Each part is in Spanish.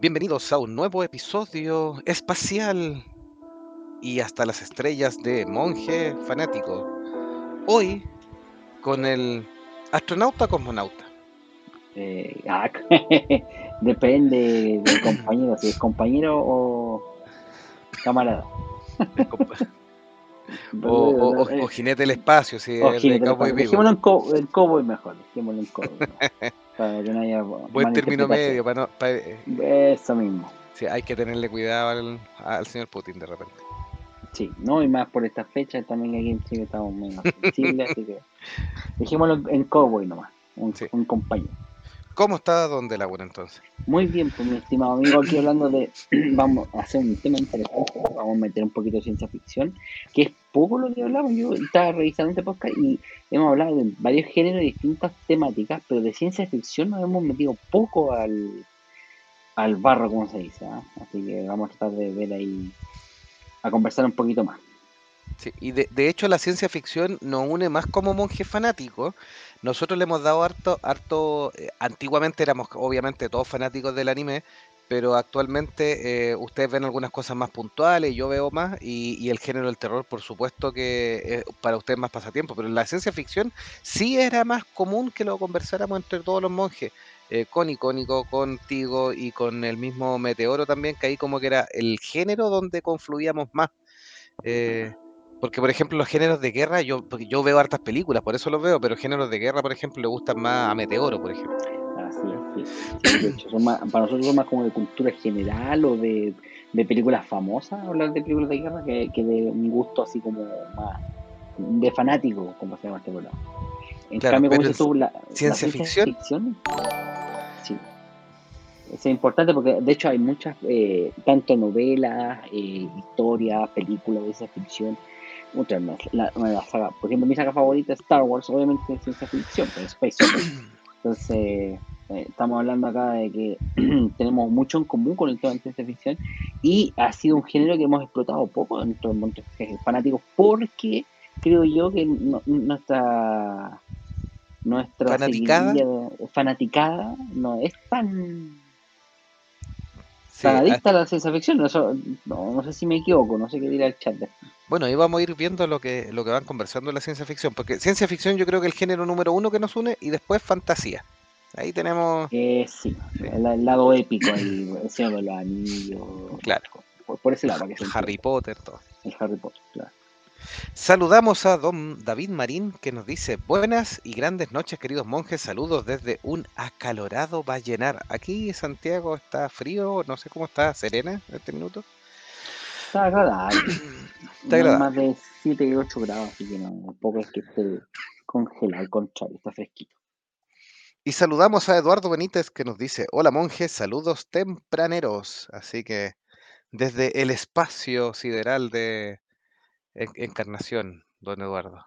Bienvenidos a un nuevo episodio espacial y hasta las estrellas de Monje Fanático. Hoy con el astronauta cosmonauta. Eh, ah, depende del compañero, si es compañero o camarada. O, o, o, o jinete del espacio, si O es de Cowboy. Vivo. Dejémoslo en, co en cowboy mejor, dejémoslo en cowboy. para que no haya Buen término medio, para no, para- eh, Eso mismo. sí, hay que tenerle cuidado al, al señor Putin de repente. Sí, no, y más por estas fechas también aquí en Chile estamos menos sensibles, así que dejémoslo en cowboy nomás, un, Sí. un compañero. ¿Cómo está Don Laguna entonces? Muy bien, pues mi estimado amigo, aquí hablando de, vamos a hacer un tema interesante, vamos a meter un poquito de ciencia ficción, que es poco lo que hablamos, yo estaba revisando este podcast y hemos hablado de varios géneros y distintas temáticas, pero de ciencia ficción nos hemos metido poco al, al barro, como se dice, ¿ah? así que vamos a tratar de ver ahí, a conversar un poquito más. Sí, y de, de hecho la ciencia ficción nos une más como monjes fanáticos. Nosotros le hemos dado harto, harto, eh, antiguamente éramos obviamente todos fanáticos del anime, pero actualmente eh, ustedes ven algunas cosas más puntuales, yo veo más, y, y el género del terror, por supuesto que es para ustedes más pasatiempo, pero en la ciencia ficción sí era más común que lo conversáramos entre todos los monjes, eh, con Icónico, contigo y con el mismo Meteoro también, que ahí como que era el género donde confluíamos más. Eh, porque, por ejemplo, los géneros de guerra, yo, porque yo veo hartas películas, por eso los veo, pero géneros de guerra, por ejemplo, le gustan más a Meteoro, por ejemplo. Así es, sí. Sí, de hecho, son más, para nosotros son más como de cultura general o de, de películas famosas, hablar de películas de guerra, que, que de un gusto así como más de fanático, como se llama este programa. En Claro, cambio, como dices tú, la, la ciencia ficción. ficción, sí. Es importante porque, de hecho, hay muchas, eh, tanto novelas, eh, historias, películas de ciencia ficción, muchas más. La, la saga, por ejemplo, mi saga favorita es Star Wars, obviamente es ciencia ficción, pero es Space Opera. Entonces, eh, estamos hablando acá de que tenemos mucho en común con el tema de ciencia ficción y ha sido un género que hemos explotado poco dentro de muchos fanáticos porque creo yo que no- nuestra nuestra ¿Fanaticada? fanaticada no es tan tan adicta a la ciencia ficción. No, no sé si me equivoco, no sé qué dirá el chat. bueno, ahí vamos a ir viendo lo que, lo que van conversando en la ciencia ficción, porque ciencia ficción yo creo que el género número uno que nos une y después fantasía. Ahí tenemos, Eh, sí, el, el lado épico, el, el Señor de los Anillos. Claro. Por, por ese lado, que se Harry. Potter, todo. El Harry Potter, claro. Saludamos a don David Marín que nos dice buenas y grandes noches queridos monjes, saludos desde un acalorado Vallenar. Aquí Santiago está frío, no sé cómo está Serena en este minuto. Está agradable. Está No agradable. más de 7 y 8 grados, así que no, tampoco es que esté congelado, al contrario, está fresquito. Y saludamos a Eduardo Benítez que nos dice hola monjes, saludos tempraneros. Así que desde el espacio sideral de Encarnación, don Eduardo.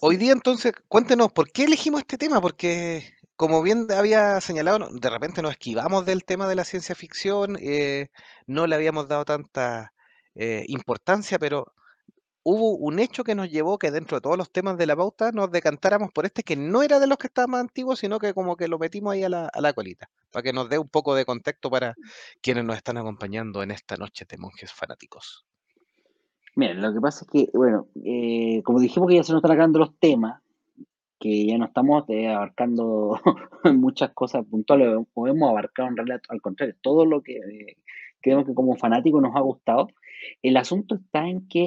Hoy día entonces, cuéntenos, ¿por qué elegimos este tema? Porque, como bien había señalado, de repente nos esquivamos del tema de la ciencia ficción, eh, no le habíamos dado tanta eh, importancia, pero hubo un hecho que nos llevó que dentro de todos los temas de la pauta nos decantáramos por este que no era de los que estaban más antiguos, sino que como que lo metimos ahí a la, a la colita, para que nos dé un poco de contexto para quienes nos están acompañando en esta noche de monjes fanáticos. Mira, lo que pasa es que, bueno, eh, como dijimos que ya se nos están acabando los temas, que ya no estamos eh, abarcando muchas cosas puntuales, o podemos abarcar en realidad, al contrario, todo lo que eh, creemos que como fanáticos nos ha gustado. El asunto está en que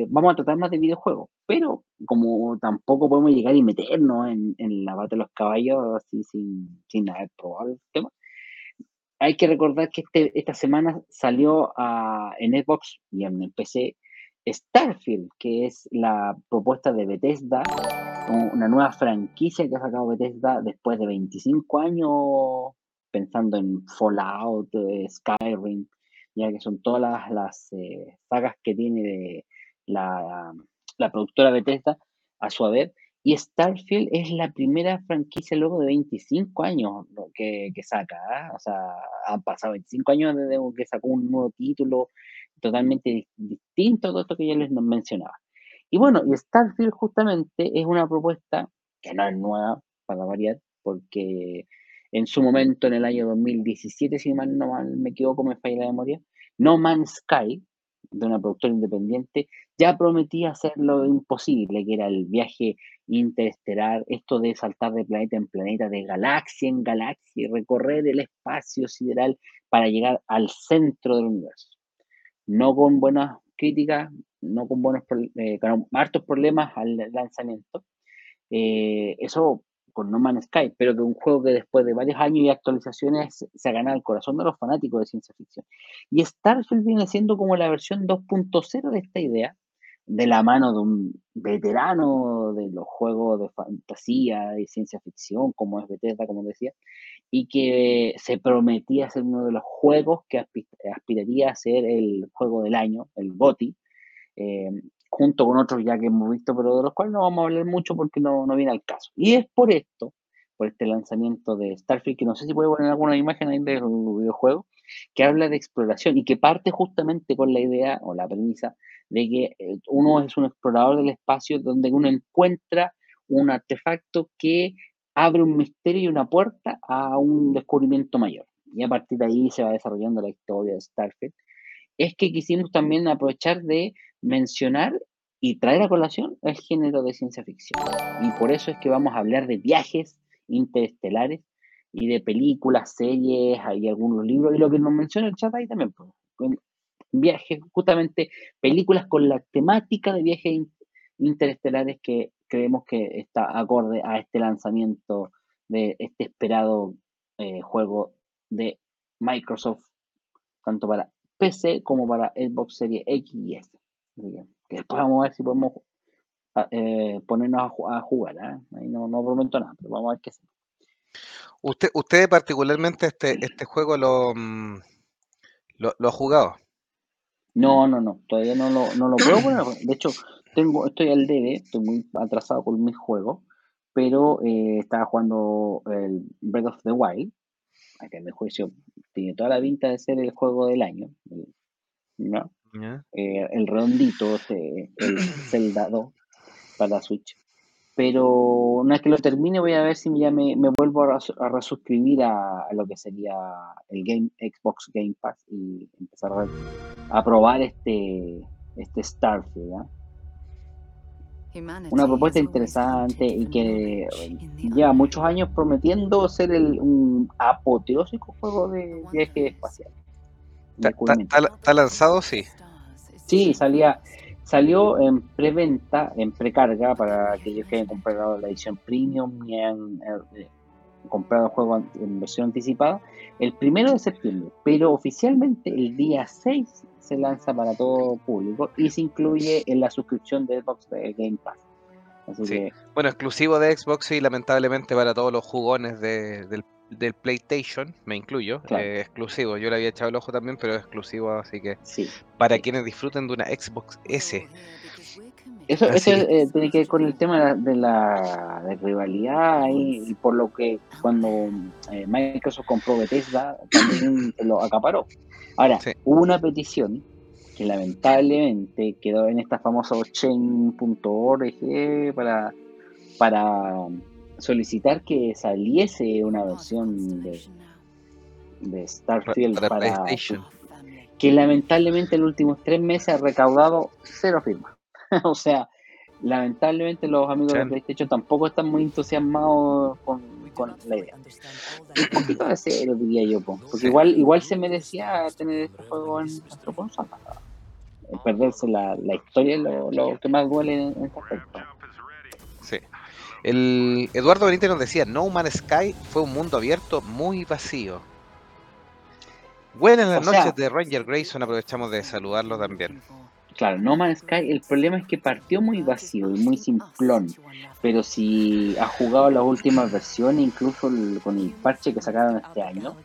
eh, vamos a tratar más de videojuegos, pero como tampoco podemos llegar y meternos en, en la bata de los caballos así sin, sin haber probado el tema, hay que recordar que este, esta semana salió a, en Xbox y en PC Starfield, que es la propuesta de Bethesda, un- una nueva franquicia que ha sacado Bethesda después de 25 años pensando en Fallout, eh, Skyrim, ya que son todas las, las, eh, sagas que tiene de la, la productora Bethesda a su haber. Y Starfield es la primera franquicia luego de 25 años que, que saca. ¿ah? O sea, han pasado 25 años desde que sacó un nuevo título totalmente dis- distinto a todo esto que ya les mencionaba. Y bueno, y Starfield justamente es una propuesta que no es nueva, para variar, porque en su momento, en el año 2017, si mal no mal me equivoco, me falla la memoria, No Man's Sky, de una productora independiente, ya prometía hacer lo imposible, que era el viaje interestelar, esto de saltar de planeta en planeta, de galaxia en galaxia, y recorrer el espacio sideral para llegar al centro del universo. No con buenas críticas, no con buenos eh, con hartos problemas al lanzamiento. Eh, eso con No Man's Sky, pero que un juego que después de varios años y actualizaciones se ha ganado el corazón de los fanáticos de ciencia ficción. Y Starfield viene siendo como la versión 2.0 de esta idea, de la mano de un veterano de los juegos de fantasía y ciencia ficción, como es Bethesda, como decía, y que se prometía ser uno de los juegos que aspiraría a ser el juego del año, el GOTY, eh, junto con otros ya que hemos visto, pero de los cuales no vamos a hablar mucho porque no, no viene al caso. Y es por esto, por este lanzamiento de Starfield, que no sé si puede poner alguna imagen ahí del videojuego, que habla de exploración y que parte justamente con la idea o la premisa de que eh, uno es un explorador del espacio donde uno encuentra un artefacto que abre un misterio y una puerta a un descubrimiento mayor. Y a partir de ahí se va desarrollando la historia de Starfield. Es que quisimos también aprovechar de mencionar y traer a colación el género de ciencia ficción. Y por eso es que vamos a hablar de viajes interestelares y de películas, series, hay algunos libros, y lo que nos menciona el chat ahí también, pues, viajes, justamente películas con la temática de viajes interestelares que creemos que está acorde a este lanzamiento de este esperado eh, juego de Microsoft, tanto para PC como para Xbox Series X y S que después vamos a ver si podemos ah, eh, ponernos a, jugar. ¿eh? Ahí no, no, prometo nada, pero vamos a ver qué hacemos. ¿Usted, usted particularmente este, este juego lo, mm, lo, lo, ha jugado? No, no, no, todavía no lo, no lo puedo poner. De hecho, tengo, estoy al debe, estoy muy atrasado con mis juegos, pero eh, estaba jugando el Breath of the Wild, que en mi juicio tiene toda la pinta de ser el juego del año, ¿no? Eh, el redondito, este, el Zelda 2 para Switch. Pero una vez que lo termine, voy a ver si ya me, me vuelvo a, resuscribir a, lo que sería el Game Xbox Game Pass y empezar a, probar este, este Starfield. Una propuesta interesante y que lleva muchos años prometiendo ser el, un apoteósico juego de viaje espacial. ¿Está lanzado? Sí. Sí, salía, salió en preventa, en precarga para aquellos que hayan comprado la edición premium y han eh, comprado el juego en versión anticipada, el primero de septiembre, pero oficialmente el día 6 se lanza para todo público y se incluye en la suscripción de Xbox de Game Pass. Bueno, exclusivo de Xbox y lamentablemente para todos los jugones de, del del PlayStation, me incluyo, eh, exclusivo. Yo le había echado el ojo también, pero exclusivo, así que para quienes disfruten de una Xbox S. Eso, eh, tiene que ver con el tema de la, rivalidad y, por lo que cuando eh, Microsoft compró Bethesda también lo acaparó. Ahora, hubo una petición que lamentablemente quedó en esta famosa chain.org para, para solicitar que saliese una versión de, de Starfield para, PlayStation. Que lamentablemente en los últimos tres meses ha recaudado cero firmas. o sea, lamentablemente los amigos de PlayStation tampoco están muy entusiasmados con, la idea. Un poquito de serio, diría yo, porque igual, igual se merecía tener este juego en nuestro consola. Perderse la, la historia es lo, que más duele en este aspecto. Sí. El Eduardo Benítez nos decía, No Man's Sky fue un mundo abierto muy vacío. Buenas las noches de Ranger Grayson, aprovechamos de saludarlo también. Claro, No Man's Sky, el problema es que partió muy vacío y muy simplón, pero si has jugado las últimas versiones, incluso con el parche que sacaron este año,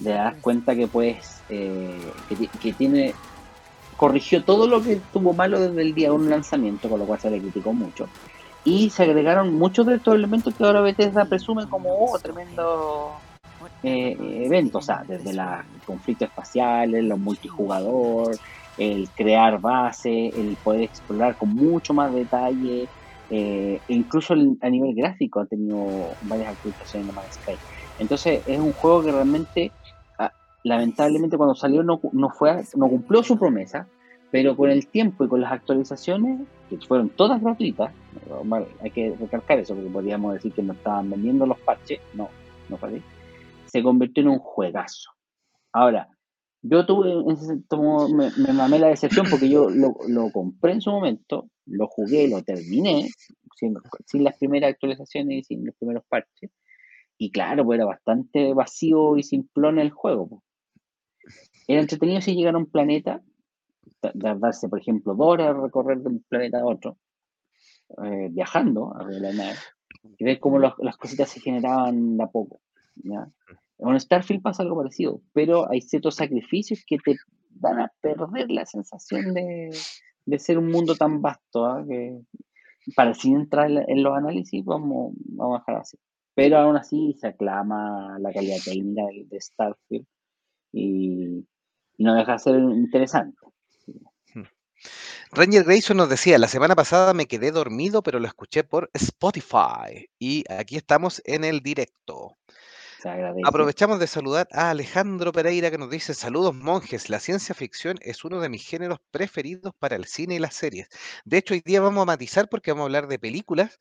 te das cuenta que pues, eh, que, tiene, corrigió todo lo que estuvo malo desde el día de un lanzamiento, con lo cual se le criticó mucho y se agregaron muchos de estos elementos que ahora Bethesda presume como oh, tremendo eh, evento, o sea, desde los conflictos espaciales, los multijugador, el crear base, el poder explorar con mucho más detalle, Eh, incluso a nivel gráfico ha tenido varias actualizaciones de Man's Sky. Entonces es un juego que realmente, ah, lamentablemente cuando salió no, no, fue, no cumplió su promesa, pero con el tiempo y con las actualizaciones, que fueron todas gratuitas, hay que recalcar eso, porque podríamos decir que no estaban vendiendo los parches, no, no fue así, se convirtió en un juegazo. Ahora, yo tuve, me, me, mamé la decepción porque yo lo, lo, compré en su momento, lo jugué, lo terminé, sin, las primeras actualizaciones y sin los primeros parches. Y claro, pues era bastante vacío y simplón el juego. Pues. Era entretenido si llegar a un planeta darse, por ejemplo, dos horas a recorrer de un planeta a otro, eh, viajando a la nave, y ver cómo las cositas se generaban de a poco. ¿ya? En Starfield pasa algo parecido, pero hay ciertos sacrificios que te van a perder la sensación de, de ser un mundo tan vasto, ¿ah? que para sin entrar en los análisis vamos, vamos a dejar así. Pero aún así se aclama la calidad técnica de, Starfield y, y no deja de ser interesante. Ranger Grayson nos decía, la semana pasada me quedé dormido, pero lo escuché por Spotify. Y aquí estamos en el directo. Aprovechamos de saludar a Alejandro Pereira que nos dice, saludos monjes, la ciencia ficción es uno de mis géneros preferidos para el cine y las series. De hecho, hoy día vamos a matizar porque vamos a hablar de películas,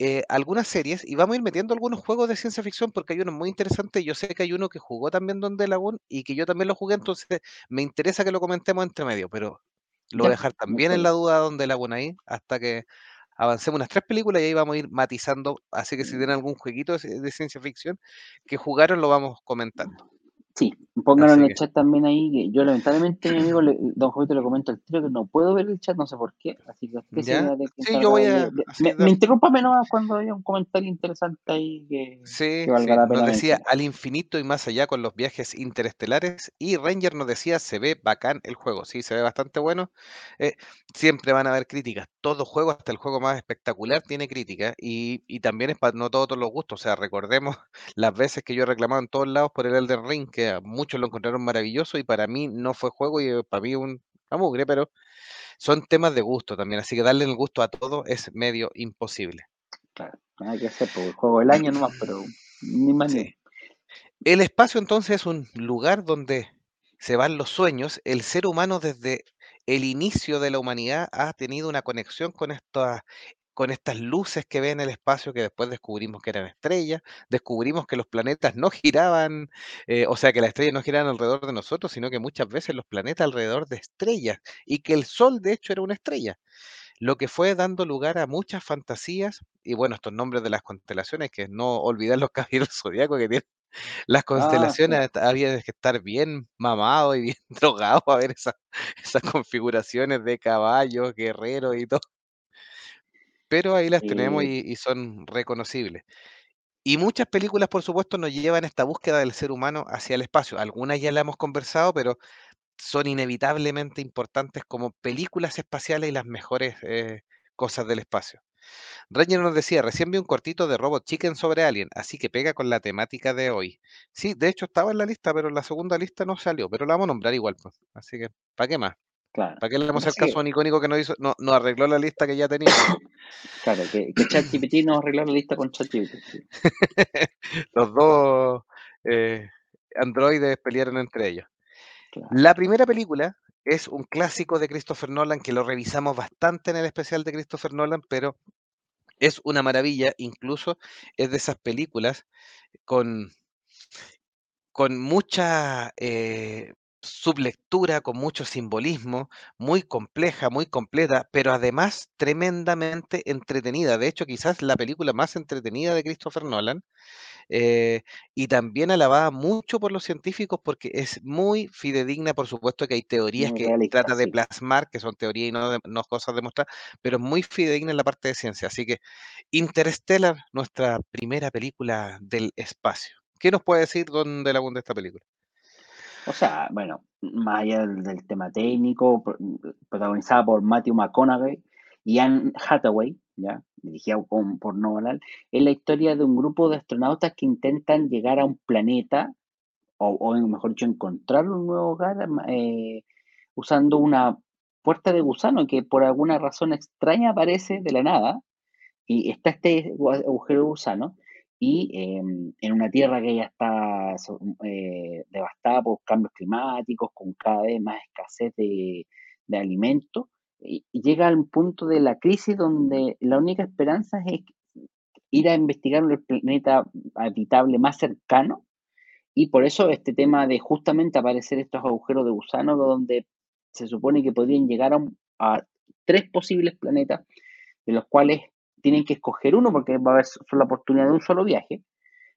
eh, algunas series y vamos a ir metiendo algunos juegos de ciencia ficción porque hay uno muy interesante. Yo sé que hay uno que jugó también Donde Lagún y que yo también lo jugué, entonces me interesa que lo comentemos entre medio, pero lo voy a dejar también en la duda donde la ahí hasta que avancemos unas tres películas y ahí vamos a ir matizando. Así que si tienen algún jueguito de, ciencia ficción que jugaron, lo vamos comentando. Sí, pónganlo en el chat también ahí. Que yo, lamentablemente, mi amigo Don Jovito le comento al tiro que no puedo ver el chat, no sé por qué. Así que usted se sí, yo voy a. me, me, interrumpa menos cuando haya un comentario interesante ahí que, sí, valga la pena. Nos decía al infinito y más allá con los viajes interestelares. Y Ranger nos decía se ve bacán el juego. Sí, se ve bastante bueno. Eh, siempre van a haber críticas. Todo juego, hasta el juego más espectacular, tiene críticas. Y, y también es para no todos los gustos. O sea, recordemos las veces que yo he reclamado en todos lados por el Elden Ring, que muchos lo encontraron maravilloso y para mí no fue juego y eh, para mí un amugre, pero son temas de gusto también, así que darle el gusto a todo es medio imposible. Claro, hay que hacer por el juego del año nomás, pero ni más El espacio entonces es un lugar donde se van los sueños. El ser humano desde el inicio de la humanidad ha tenido una conexión con estas con estas luces que ve en el espacio que después descubrimos que eran estrellas, descubrimos que los planetas no giraban, eh, o sea, que las estrellas no giraban alrededor de nosotros, sino que muchas veces los planetas alrededor de estrellas, y que el Sol de hecho era una estrella, lo que fue dando lugar a muchas fantasías, y bueno, estos nombres de las constelaciones, que no olvidar los caballeros zodiacos que tienen. Las ah, constelaciones había que estar bien mamado y bien drogado a ver esas, esas configuraciones de caballos, guerreros y todo pero ahí las tenemos y, son reconocibles. Y muchas películas, por supuesto, nos llevan esta búsqueda del ser humano hacia el espacio. Algunas ya la hemos conversado, pero son inevitablemente importantes como películas espaciales y las mejores eh, cosas del espacio. Ranger nos decía, recién vi un cortito de Robot Chicken sobre Alien, así que pega con la temática de hoy. Sí, de hecho estaba en la lista, pero en la segunda lista no salió, pero la vamos a nombrar igual, pues. Así que, ¿para qué más? ¿Para qué le damos el caso a un icónico que nos hizo, no, no arregló la lista que ya teníamos? claro, que, que ChatGPT nos arregló la lista con ChatGPT. Los dos eh, androides pelearon entre ellos. La primera película es un clásico de Christopher Nolan que lo revisamos bastante en el especial de Christopher Nolan, pero es una maravilla, incluso es de esas películas con, con mucha eh, sublectura con mucho simbolismo, muy compleja, muy completa, pero además tremendamente entretenida. De hecho, quizás la película más entretenida de Christopher Nolan. Eh, y también alabada mucho por los científicos porque es muy fidedigna, por supuesto que hay teorías que trata de plasmar, que son teorías y no, no cosas demostrar, pero es muy fidedigna en la parte de ciencia. Así que Interstellar, nuestra primera película del espacio. ¿Qué nos puede decir Don de la de esta película? O sea, bueno, más allá del, tema técnico, protagonizada por Matthew McConaughey y Anne Hathaway, ¿ya? dirigida por Nolan, es la historia de un grupo de astronautas que intentan llegar a un planeta, o, mejor dicho, encontrar un nuevo hogar eh, usando una puerta de gusano que por alguna razón extraña aparece de la nada Y está este agujero de gusano y em, en una tierra que ya está eh, devastada por cambios climáticos, con cada vez más escasez de, de alimentos, llega al punto de la crisis donde la única esperanza es ir a investigar el planeta habitable más cercano y por eso este tema de justamente aparecer estos agujeros de gusano donde se supone que podrían llegar a, tres posibles planetas, de los cuales tienen que escoger uno porque va a haber solo la oportunidad de un solo viaje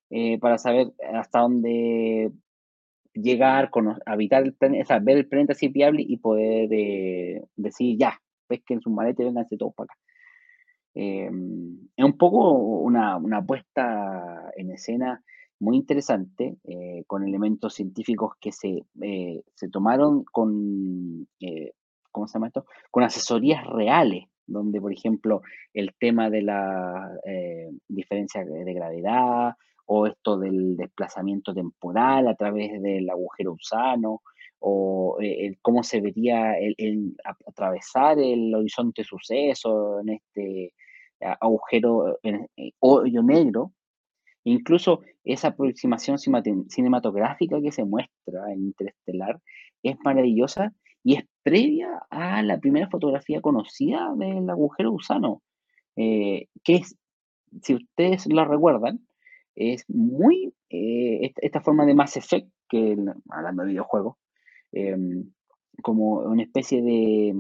eh, para saber hasta dónde llegar, con, habitar el planeta, o sea, ver el planeta si es viable y poder eh, decir ya, pesquen sus maletas y vénganse todos para acá. Em, es un poco una, una, puesta en escena muy interesante, eh, con elementos científicos que se, eh, se tomaron con, ¿cómo se llama esto? Con asesorías reales, donde, por ejemplo, el tema de la diferencia de gravedad, o esto del desplazamiento temporal a través del agujero gusano, o eh, cómo se vería el, atravesar el horizonte suceso en este agujero, en, eh, hoyo negro. Incluso esa aproximación cinematográfica que se muestra en Interestelar es maravillosa y es previa a la primera fotografía conocida del agujero gusano, eh, que es, si ustedes la recuerdan, es muy, eh, esta, forma de Mass Effect, que hablando de videojuegos, em, como una especie de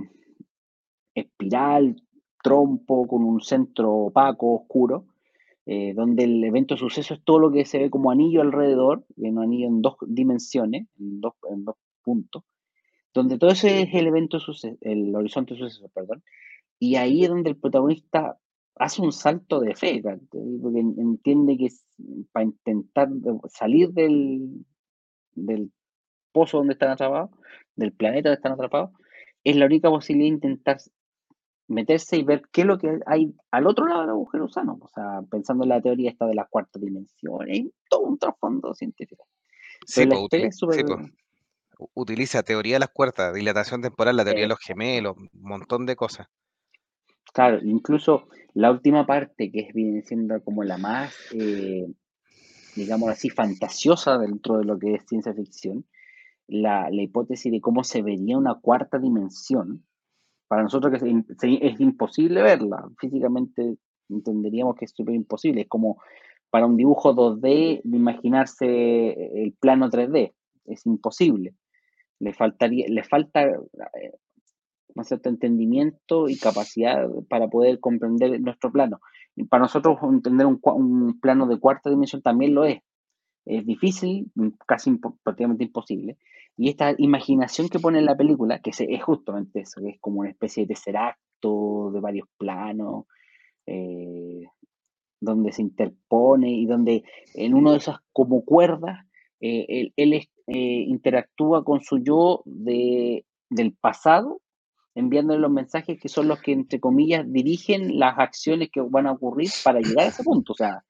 espiral, trompo con un centro opaco, oscuro, eh, donde el evento suceso es todo lo que se ve como anillo alrededor, un anillo en dos dimensiones, en dos, en dos puntos, donde todo ese es el evento suceso, el horizonte suceso, perdón, y ahí es donde el protagonista hace un salto de fe, porque entiende que para intentar salir del, del pozo donde están atrapados, del planeta donde están atrapados, es la única posibilidad de intentar meterse y ver qué es lo que hay al otro lado del agujero gusano. O sea, pensando en la teoría esta de la cuarta dimensión, hay todo un trasfondo científico. Sí, utiliza teoría de las cuartas, dilatación temporal, la teoría de los gemelos, un montón de cosas. Claro, incluso la última parte, que viene siendo como la más, eh, digamos así, fantasiosa dentro de lo que es ciencia ficción, la, hipótesis de cómo se vería una cuarta dimensión, para nosotros que es, imposible verla, físicamente entenderíamos que es súper imposible, es como para un dibujo 2D imaginarse el plano 3D, es imposible. Le faltaría, le falta eh, un cierto entendimiento y capacidad para poder comprender nuestro plano. Y para nosotros entender un, plano de cuarta dimensión también lo es. Es difícil, casi prácticamente imposible. Y esta imaginación que pone en la película, que es justamente eso, que es como una especie de tercer acto de varios planos, eh, donde se interpone y donde en uno de esas como cuerdas, eh, él, eh, interactúa con su yo de, del pasado enviándole los mensajes que son los que, entre comillas, dirigen las acciones que van a ocurrir para llegar a ese punto. O sea,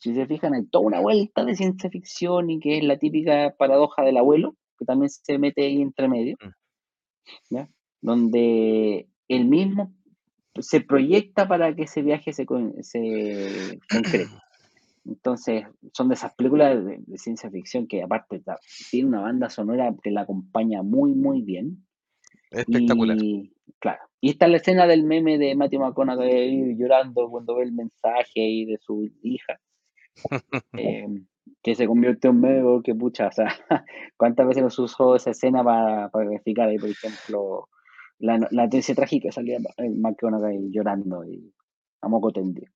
si se fijan, hay toda una vuelta de ciencia ficción y que es la típica paradoja del abuelo, que también se mete ahí entre medio, mm. donde él mismo se proyecta para que ese viaje se, se concrete. Entonces, son de esas películas de, de ciencia ficción que aparte tiene una banda sonora que la acompaña muy, muy bien. Espectacular. Y, claro. Y está la escena del meme de Matthew McConaughey llorando cuando ve el mensaje ahí de su hija. Eh, que se convierte en meme que pucha, o sea, cuántas veces nos usó esa escena para, para verificar ahí, por ejemplo, la, la trágica salía McConaughey llorando y a moco tendido.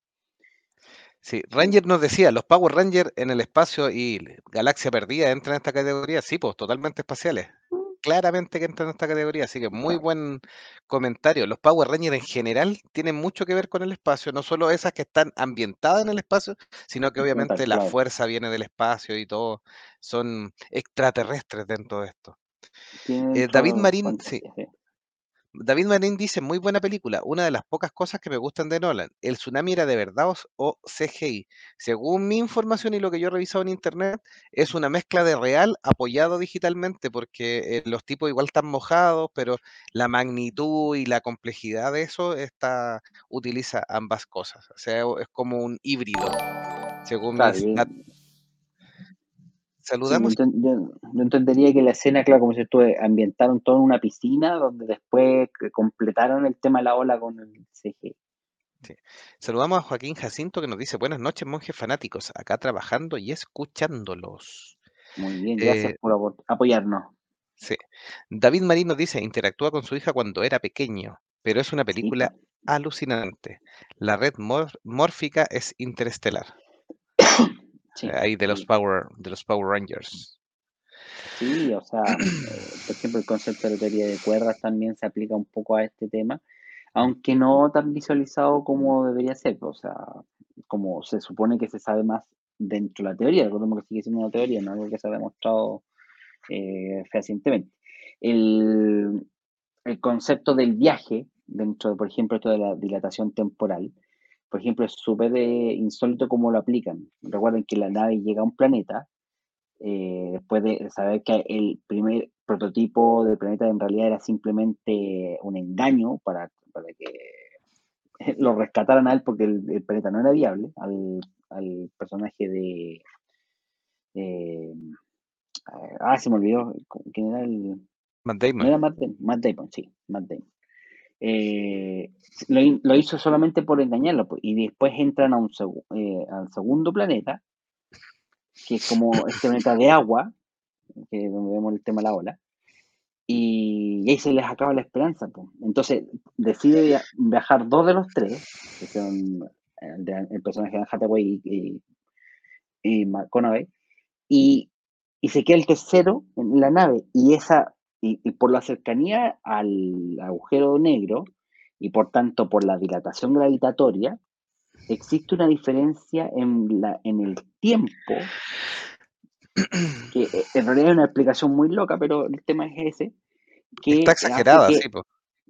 Sí, Ranger nos decía, los Power Rangers en el espacio y Galaxia Perdida entran en esta categoría, sí, pues totalmente espaciales claramente que entra en esta categoría, así que muy buen comentario. Los Power Rangers en general tienen mucho que ver con el espacio, no solo esas que están ambientadas en el espacio, sino que obviamente la fuerza viene del espacio y todo, son extraterrestres dentro de esto. Eh, David Marín, sí. David Marín dice, muy buena película, una de las pocas cosas que me gustan de Nolan. ¿El tsunami era de verdad o CGI? Según mi información y lo que yo he revisado en internet, es una mezcla de real apoyado digitalmente, porque eh, los tipos igual están mojados, pero la magnitud y la complejidad de eso está, utiliza ambas cosas. O sea, es como un híbrido, según mis Saludamos. yo, entendería que la escena, claro, como si tú, ambientaron todo en una piscina donde después completaron el tema de la ola con el CG. Saludamos a Joaquín Jacinto que nos dice buenas noches monjes fanáticos, acá trabajando y escuchándolos. Muy bien, gracias eh, por apoyarnos. Sí. David Marín nos dice, interactúa con su hija cuando era pequeño, pero es una película alucinante. La red mórfica es interestelar. ahí de los Power, de los Power Rangers. Sí, o sea, eh, por ejemplo, el concepto de teoría de cuerdas también se aplica un poco a este tema, aunque no tan visualizado como debería ser, o sea, como se supone que se sabe más dentro de la teoría, recordemos que sigue siendo una teoría, no algo que se ha demostrado eh, fehacientemente. El, el concepto del viaje, dentro, de, por ejemplo, esto de la dilatación temporal, por ejemplo, es súper eh, insólito cómo lo aplican. Recuerden que la nave llega a un planeta, eh, después de saber que el primer prototipo del planeta en realidad era simplemente un engaño para, para que lo rescataran a él porque el, planeta no era viable, al, al personaje de... Eh, ah, se me olvidó, ¿quién era el...? Matt Damon. era Matt Damon? Matt Damon, sí, Matt Damon. Eh, lo, hizo solamente por engañarlo. Pues, y después entran a un eh, al segundo planeta, que es como este planeta de agua, que donde vemos el tema de la ola. Y, ahí se les acaba la esperanza. Pues. Entonces decide viajar dos de los tres, que son el, personaje de Hathaway y, y, McConaughey, y, y se queda el tercero en la nave. Y esa y, por la cercanía al agujero negro y por tanto por la dilatación gravitatoria, existe una diferencia en, la, en el tiempo, que eh, en realidad es una explicación muy loca, pero el tema es ese. Que Está exagerada, sí.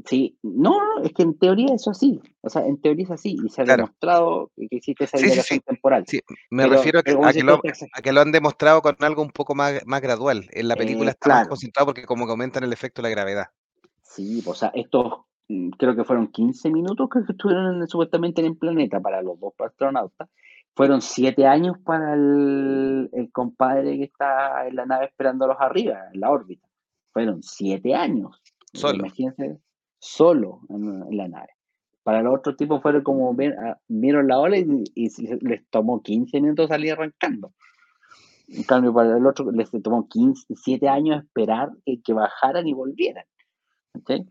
Sí, no, es que en teoría eso así, o sea, en teoría es así, y se ha demostrado que existe esa dilatación temporal. Sí, me refiero a que, lo, han demostrado con algo un poco más, más gradual. En la película está más concentrado porque como comentan el efecto de la gravedad. Sí, o sea, estos mm, creo que fueron 15 minutos que estuvieron supuestamente en el planeta para los dos astronautas. Fueron 7 años para el, el compadre que está en la nave esperándolos arriba, en la órbita. Fueron 7 años. Solo. Imagínense, solo en, la nave. Para los otros tipos fueron como ah, vieron la ola y, les tomó 15 minutos salir arrancando. En cambio, para el otro les tomó 15, 7 años esperar que, bajaran y volvieran. Entonces,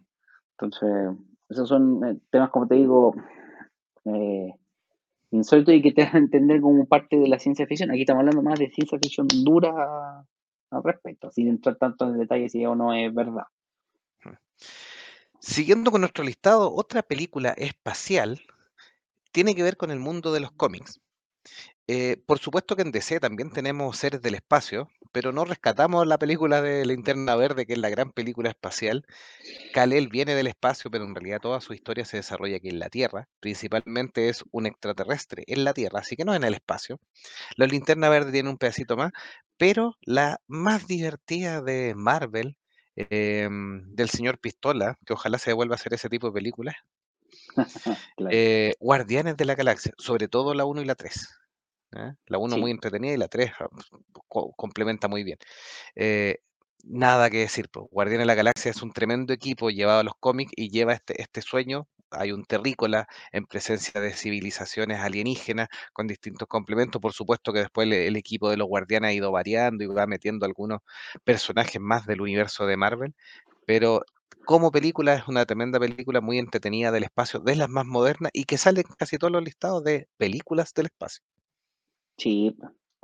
esos son eh, temas, como te digo, eh, y que te a entender como parte de la ciencia ficción. Aquí estamos hablando más de ciencia ficción dura al respecto, sin entrar tanto en detalles si o no es verdad. Siguiendo con nuestro listado, otra película espacial tiene que ver con el mundo de los cómics. Eh, por supuesto que en DC también tenemos seres del espacio, pero no rescatamos la película de Linterna Verde, que es la gran película espacial. Kal-El viene del espacio, pero en realidad toda su historia se desarrolla aquí en la Tierra. Principalmente es un extraterrestre en la Tierra, así que no en el espacio. La Linterna Verde tiene un pedacito más, pero la más divertida de Marvel Em, del señor Pistola, que ojalá se vuelva a hacer ese tipo de películas. Eh, Guardianes de la Galaxia, sobre todo la 1 y la 3. ¿eh? La 1 muy entretenida y la 3 ah, complementa muy bien. Eh, nada que decir, pues. Guardianes de la Galaxia es un tremendo equipo llevado a los cómics y lleva este, este sueño hay un terrícola en presencia de civilizaciones alienígenas con distintos complementos. Por supuesto que después el, equipo de los guardianes ha ido variando y va metiendo algunos personajes más del universo de Marvel, pero como película es una tremenda película muy entretenida del espacio, de las más modernas y que sale en casi todos los listados de películas del espacio. Sí,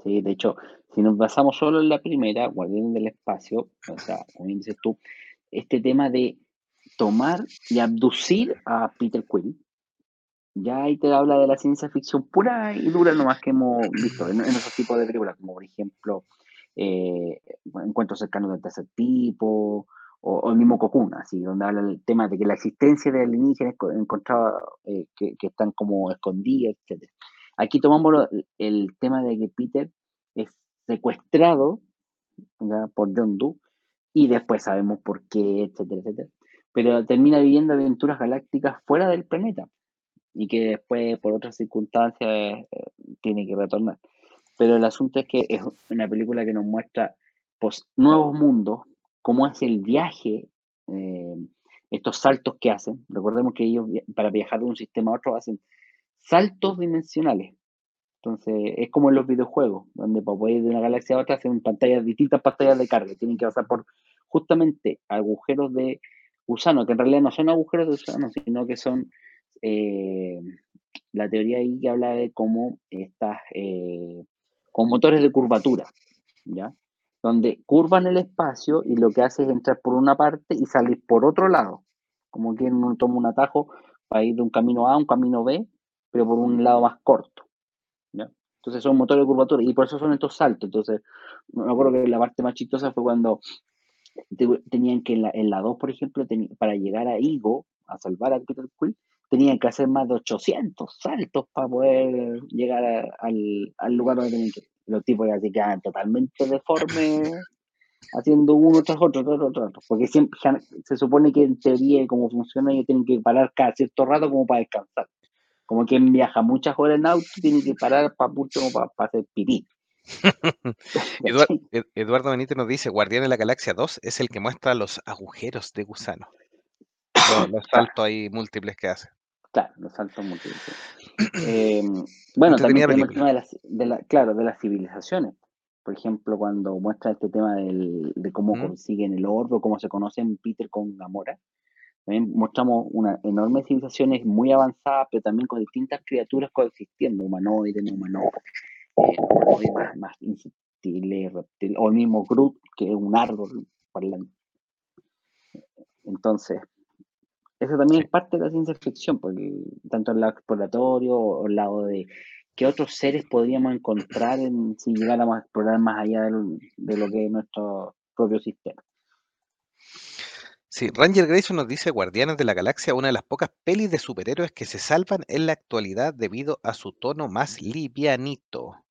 sí, de hecho, si nos basamos solo en la primera, Guardianes del Espacio, o sea, como dices tú, este tema de tomar y abducir a Peter Quill. Ya ahí te habla de la ciencia ficción pura y dura, nomás que hemos visto en, esos tipos de películas, como por ejemplo eh, Encuentros cercanos del tercer tipo, o, el mismo Cocoon, así, donde habla el tema de que la existencia de alienígenas encontraba eh, que, están como escondidas, etc. Aquí tomamos el tema de que Peter es secuestrado por John Doe y después sabemos por qué, etcétera, etcétera. Pero termina viviendo aventuras galácticas fuera del planeta y que después, por otras circunstancias, eh, tiene que retornar. Pero el asunto es que es una película que nos muestra pues, nuevos mundos, cómo es el viaje, eh, estos saltos que hacen. Recordemos que ellos para viajar de un sistema a otro hacen saltos dimensionales. Entonces, es como en los videojuegos, donde para poder ir de una galaxia a otra hacen pantallas, distintas pantallas de carga. Tienen que pasar por justamente agujeros de gusano, que en realidad no son agujeros de gusano, sino que son eh, la teoría ahí que habla de cómo estas, eh, con motores de curvatura, ¿ya? Donde curvan el espacio y lo que hace es entrar por una parte y salir por otro lado. Como que uno toma un atajo para ir de un camino A a un camino B, pero por un lado más corto. ¿ya? Entonces son motores de curvatura y por eso son estos saltos. Entonces, me acuerdo que la parte más chistosa fue cuando tenían que en la, en la 2, por ejemplo, para llegar a Igo, a salvar a Peter Quill, tenían que hacer más de 800 saltos para poder llegar al, al, lugar donde tenían que ir. Los tipos ya se quedan totalmente deformes, haciendo uno tras otro, tras otro, otro, porque siempre se supone que en teoría, como funciona, ellos tienen que parar cada cierto rato como para descansar. Como quien viaja muchas horas en auto, tiene que parar para, para, para hacer pipí. Eduardo Benítez nos dice, Guardián de la Galaxia 2 es el que muestra los agujeros de gusano. Los, saltos ahí múltiples que hace. Claro, los saltos múltiples. Em, bueno, también tenemos el tema de las, de claro, de las civilizaciones. Por ejemplo, cuando muestra este tema de cómo consiguen el orbe, cómo se conocen Peter con Gamora, también mostramos una enorme civilizaciones muy avanzadas, pero también con distintas criaturas coexistiendo, humanoides, no humanoides, eh, más, más o el mismo Groot, que es un árbol parlante. Entonces, eso también es parte de la ciencia ficción, porque tanto el lado exploratorio o el lado de qué otros seres podríamos encontrar en, si llegáramos a explorar más allá de lo, que es nuestro propio sistema. Sí, Ranger Grayson nos dice Guardianes de la Galaxia, una de las pocas pelis de superhéroes que se salvan en la actualidad debido a su tono más livianito.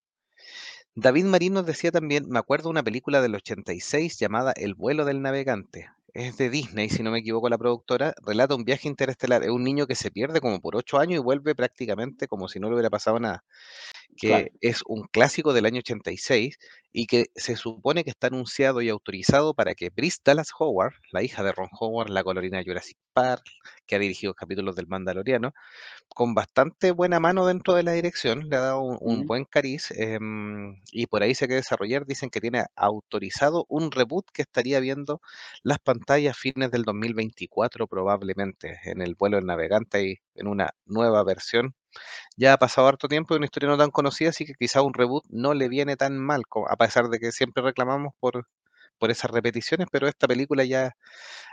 David Marín nos decía también, me acuerdo una película del 86 llamada El vuelo del navegante es de Disney, si no me equivoco, la productora, relata un viaje interestelar. Es un niño que se pierde como por ocho años y vuelve prácticamente como si no le hubiera pasado nada. Que es un clásico del año 86 y que se supone que está anunciado y autorizado para que Brice Dallas Howard, la hija de Ron Howard, la colorina Jurassic Park, que ha dirigido capítulos del Mandaloriano, con bastante buena mano dentro de la dirección, le ha dado un, buen cariz em, y por ahí se quiere desarrollar. Dicen que tiene autorizado un reboot que estaría viendo las pantallas fines del 2024 probablemente en el vuelo del navegante y en una nueva versión. Ya ha pasado harto tiempo y una historia no tan conocida, así que quizá un reboot no le viene tan mal, a pesar de que siempre reclamamos por, por esas repeticiones, pero esta película ya,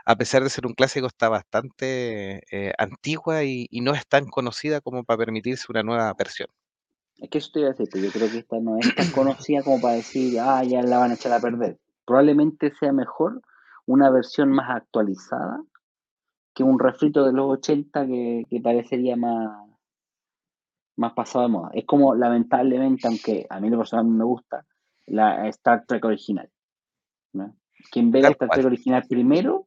a pesar de ser un clásico, está bastante eh, antigua y, no es tan conocida como para permitirse una nueva versión. Es que eso te iba a decir, pues yo creo que esta no es tan conocida como para decir, ah, ya la van a echar a perder. Probablemente sea mejor una versión más actualizada que un refrito de los 80 que, parecería más, más pasado de moda. Es como, lamentablemente, aunque a mí lo personal me gusta, la Star Trek original. Quien ve la Star Trek original primero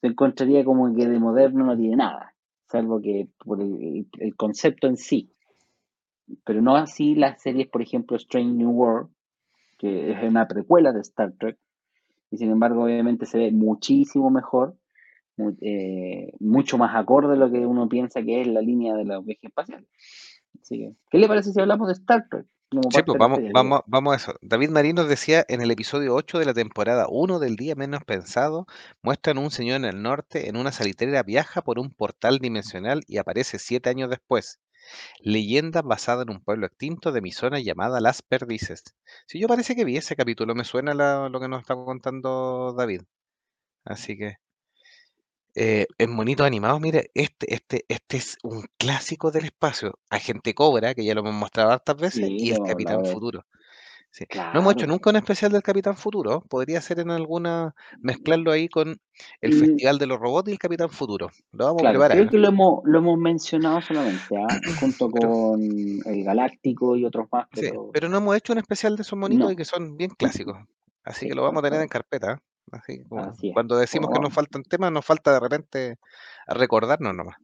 se encontraría como que de moderno no tiene nada, salvo que por el, concepto en sí. Pero no así las series, por ejemplo, Strange New World, que es una precuela de Star Trek, y sin embargo, obviamente se ve muchísimo mejor, eh, mucho más acorde a lo que uno piensa que es la línea de los viajes espaciales. ¿qué le parece si hablamos de Star Trek? Sí, pues vamos, vamos, vamos a eso. David Marín nos decía en el episodio 8 de la temporada 1 del Día Menos Pensado, muestran un señor en el norte en una salitrera viaja por un portal dimensional y aparece siete años después. Leyenda basada en un pueblo extinto de mi zona llamada Las Perdices. Si yo parece que vi ese capítulo, me suena lo que nos está contando David. Así que eh, en monitos animados, mire, este, este, este es un clásico del espacio. Agente Cobra, que ya lo hemos mostrado hartas veces, y el Capitán Futuro. Sí. No hemos hecho nunca un especial del Capitán Futuro. Podría ser en alguna mezclarlo ahí con el Mm. Festival de los Robots y el Capitán Futuro. Lo vamos a Claro, creo preparar. que lo hemos lo hemos mencionado solamente, ¿ah? Junto Pero con el Galáctico y otros más, sí, pero no hemos hecho un especial de esos monitos y que son bien clásicos. Así que lo vamos a tener en carpeta. Así como Así es. cuando Bueno, decimos que nos vamos faltan temas, nos falta de repente recordarnos nomás.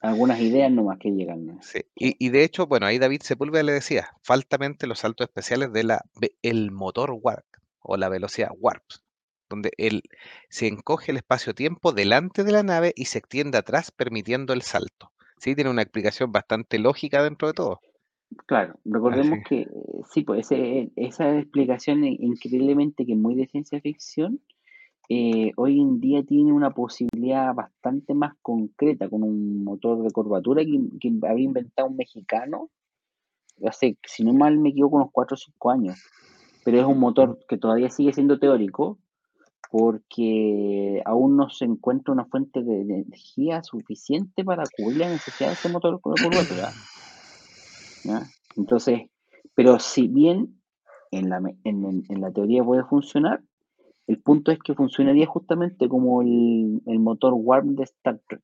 Algunas ideas nomás que llegan. Sí. Y, y de hecho, bueno, ahí David Sepúlveda le decía, faltamente los saltos especiales de la el motor warp o la velocidad warp, donde él se encoge el espacio-tiempo delante de la nave y se extiende atrás permitiendo el salto. Sí, tiene una explicación bastante lógica dentro de todo. claro, recordemos que eh, sí, pues ese esa explicación increíblemente que es muy de ciencia ficción, eh, hoy en día tiene una posibilidad bastante más concreta con un motor de curvatura que que había inventado un mexicano hace, si no mal me equivoco, unos 4 o 5 años. Pero es un motor que todavía sigue siendo teórico, porque aún no se encuentra una fuente de de energía suficiente para cubrir la necesidad de ese motor con curvatura. Entonces, pero si bien en la en la teoría puede funcionar, el punto es que funcionaría justamente como el el motor warp de Star Trek,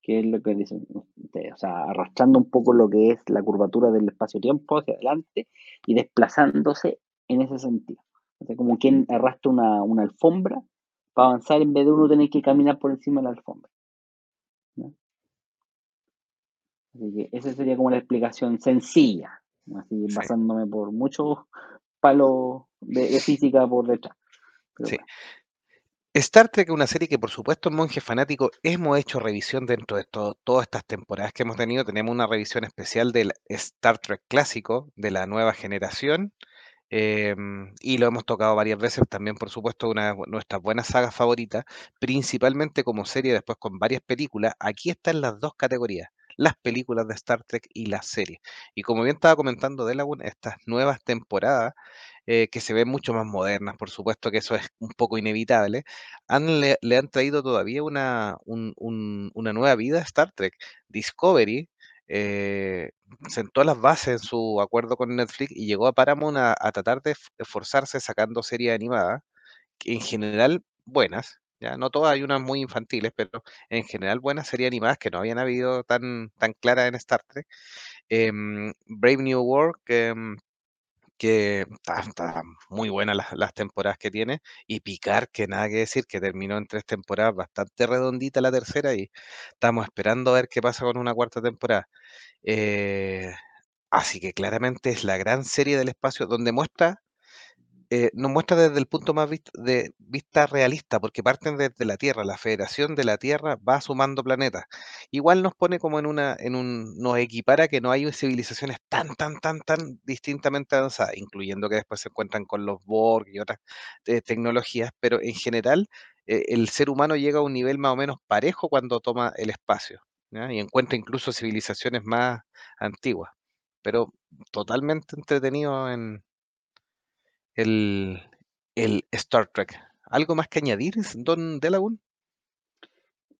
que es lo que dicen ustedes, o sea, arrastrando un poco lo que es la curvatura del espacio-tiempo hacia adelante y desplazándose en ese sentido. O sea, como quien arrastra una una alfombra para avanzar en vez de uno tener que caminar por encima de la alfombra. Así que esa sería como la explicación sencilla, así Sí, basándome por muchos palos de de física por detrás, pero sí. bueno. Star Trek es una serie que, por supuesto, en Monje Fanático hemos hecho revisión dentro de to- todas estas temporadas que hemos tenido. Tenemos una revisión especial del Star Trek clásico, de la nueva generación, em, y lo hemos tocado varias veces. También, por supuesto, una de nuestras buenas sagas favoritas, principalmente como serie, después con varias películas. Aquí están las dos categorías. las películas de Star Trek y las series. Y como bien estaba comentando Delagun, estas nuevas temporadas eh, que se ven mucho más modernas, por supuesto que eso es un poco inevitable, han, le, han traído todavía una, un- un- una nueva vida a Star Trek. Discovery eh, sentó las bases en su acuerdo con Netflix y llegó a Paramount a, a tratar de esforzarse sacando series animadas, en general buenas. Ya, no todas, hay unas muy infantiles, pero en general buenas series animadas que no habían habido tan, tan claras en Star Trek. Em, Brave New World, em, que muy buena las, temporadas que tiene, y Picard, que nada que decir, que terminó en tres temporadas, bastante redondita la tercera, y estamos esperando a ver qué pasa con una cuarta temporada. Eh, así que claramente es la gran serie del espacio donde muestra eh, nos muestra desde el punto más de vista realista, porque parten desde la Tierra, la Federación de la Tierra va sumando planetas. Igual nos pone como en una, en un, nos equipara que no hay civilizaciones tan, tan, tan, tan distintamente avanzadas, incluyendo que después se encuentran con los Borg y otras eh, tecnologías, pero en general eh, el ser humano llega a un nivel más o menos parejo cuando toma el espacio. Y encuentra incluso civilizaciones más antiguas, pero totalmente entretenido el, el Star Trek. ¿Algo más que añadir, don Delagun?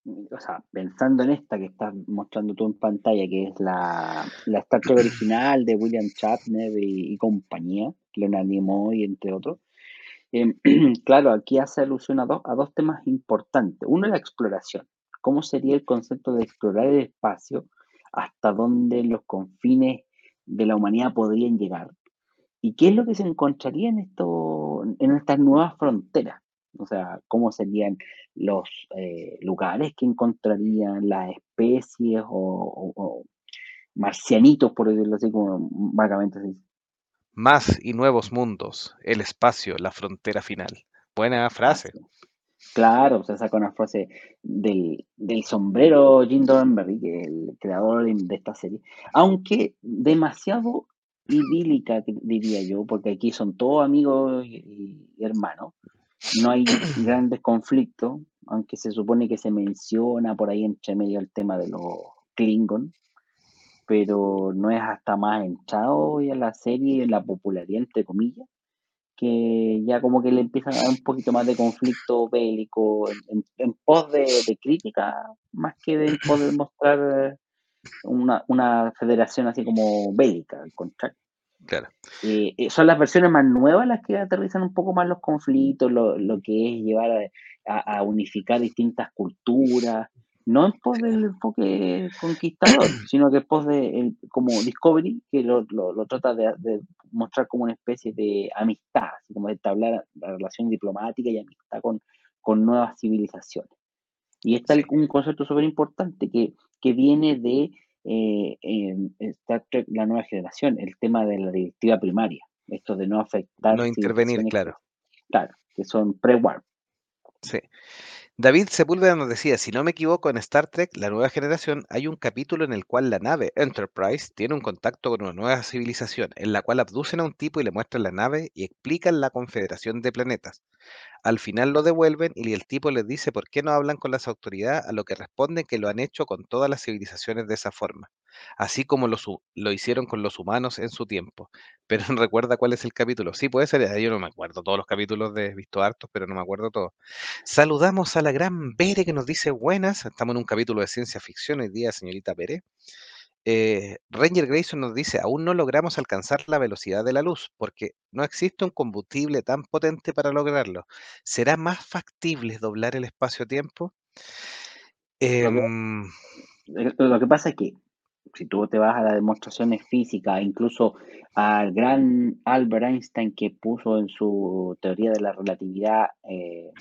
O sea, pensando en esta que estás mostrando tú en pantalla, que es la, la Star Trek original de William Shatner y, y compañía, Leonard Nimoy, entre otros. Em, claro, aquí hace alusión a dos, a dos temas importantes. Uno es la exploración. ¿Cómo sería el concepto de explorar el espacio? ¿Hasta dónde los confines de la humanidad podrían llegar? ¿Y qué es lo que se encontraría en esto, en estas nuevas fronteras? O sea, ¿cómo serían los eh, lugares que encontrarían las especies o, o- o marcianitos, por decirlo así, como vagamente se dice? Más y nuevos mundos, el espacio, la frontera final. Buena frase. Claro, o sea, saca una frase del, del sombrero Jim es el creador de esta serie, aunque demasiado idílica, diría yo, porque aquí son todos amigos y, y hermanos, no hay grandes conflictos, aunque se supone que se menciona por ahí entre medio el tema de los Klingon, pero no es hasta más entrado ya la serie, en la popularidad, entre comillas, que ya como que le empiezan a dar un poquito más de conflicto bélico en, en- en pos de, de crítica, más que de, en pos de mostrar una, una federación así como bélica, al contrario. Claro. Eh, eh, son las versiones más nuevas las que aterrizan un poco más los conflictos, lo, lo que es llevar a, a- a unificar distintas culturas, no en pos del enfoque conquistador, sino que en pos de, el- como Discovery, que lo, lo- lo trata de, de mostrar como una especie de amistad, así como de entablar la relación diplomática y amistad con, con nuevas civilizaciones. Y está el- un concepto súper importante que, que viene de eh, Star Trek, la nueva generación, el tema de la directiva primaria, esto de no afectar no intervenir, claro. claro, que son pre-warp. Sí. David Sepúlveda nos decía, si no me equivoco, en Star Trek, la nueva generación, hay un capítulo en el cual la nave Enterprise tiene un contacto con una nueva civilización, en la cual abducen a un tipo y le muestran la nave y explican la confederación de planetas. Al final lo devuelven y el tipo les dice por qué no hablan con las autoridades, a lo que responden que lo han hecho con todas las civilizaciones de esa forma, así como lo, hicieron con los humanos en su tiempo. Pero no recuerda cuál es el capítulo. Sí, puede ser, eh, yo no me acuerdo todos los capítulos de visto hartos, pero no me acuerdo todos. Saludamos a la gran Bere que nos dice buenas. Estamos en un capítulo de ciencia ficción hoy día, señorita Bere. Eh, Ranger Grayson nos dice, aún no logramos alcanzar la velocidad de la luz porque no existe un combustible tan potente para lograrlo. ¿Será más factible doblar el espacio-tiempo? Lo que, Em, eh, lo que pasa es que si tú te vas a las demostraciones físicas, incluso al gran Albert Einstein que puso en su teoría de la relatividad, eh,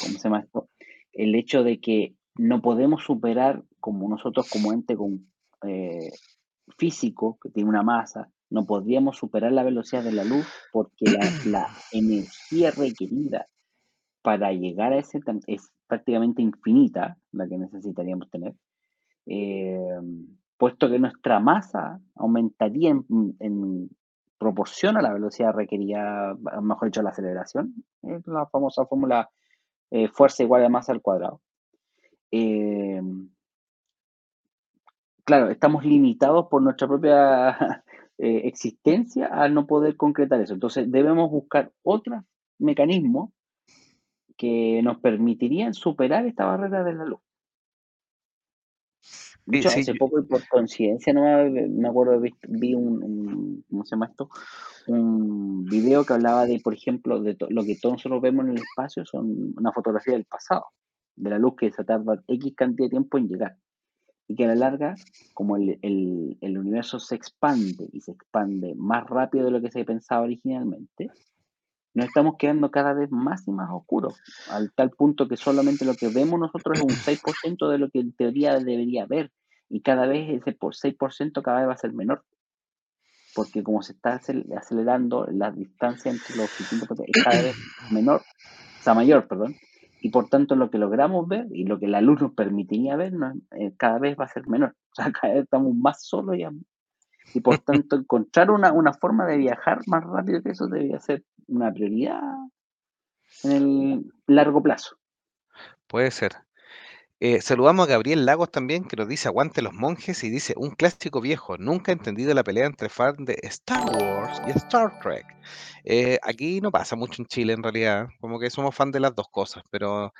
¿cómo se llama esto? El hecho de que no podemos superar como nosotros como ente con, eh, físico que tiene una masa, no podríamos superar la velocidad de la luz porque la, la energía requerida para llegar a ese es prácticamente infinita, la que necesitaríamos tener, eh, puesto que nuestra masa aumentaría en, proporción a la velocidad requerida, mejor dicho, la aceleración, es la famosa fórmula eh, fuerza igual a masa al cuadrado. Eh, claro, estamos limitados por nuestra propia existencia al no poder concretar eso. Entonces debemos buscar otros mecanismos que nos permitirían superar esta barrera de la luz. De sí, hace yo- poco y por coincidencia no me, me acuerdo, vi, vi un, un- ¿cómo se llama esto? Un video que hablaba de, por ejemplo, de to- lo que todos nosotros vemos en el espacio son una fotografía del pasado, de la luz que se tarda X cantidad de tiempo en llegar. Y que a la larga, como el, el- el universo se expande y se expande más rápido de lo que se pensaba originalmente, nos estamos quedando cada vez más y más oscuros, al tal punto que solamente lo que vemos nosotros es un 6% de lo que en teoría debería haber, y cada vez ese por 6% cada vez va a ser menor, porque como se está acel- acelerando, la distancia entre los distintos es cada vez menor, o sea, mayor, perdón, y por tanto lo que logramos ver y lo que la luz nos permitiría ver no- eh, cada vez va a ser menor, o sea, cada vez estamos más solos y, y por tanto encontrar una, una forma de viajar más rápido que eso debería ser una prioridad en el largo plazo. puede ser. Eh, saludamos a Gabriel Lagos también, que nos dice aguante los monjes y dice un clásico viejo, nunca he entendido la pelea entre fans de Star Wars y Star Trek. Eh, aquí no pasa mucho en Chile en realidad, como que somos fan de las dos cosas, pero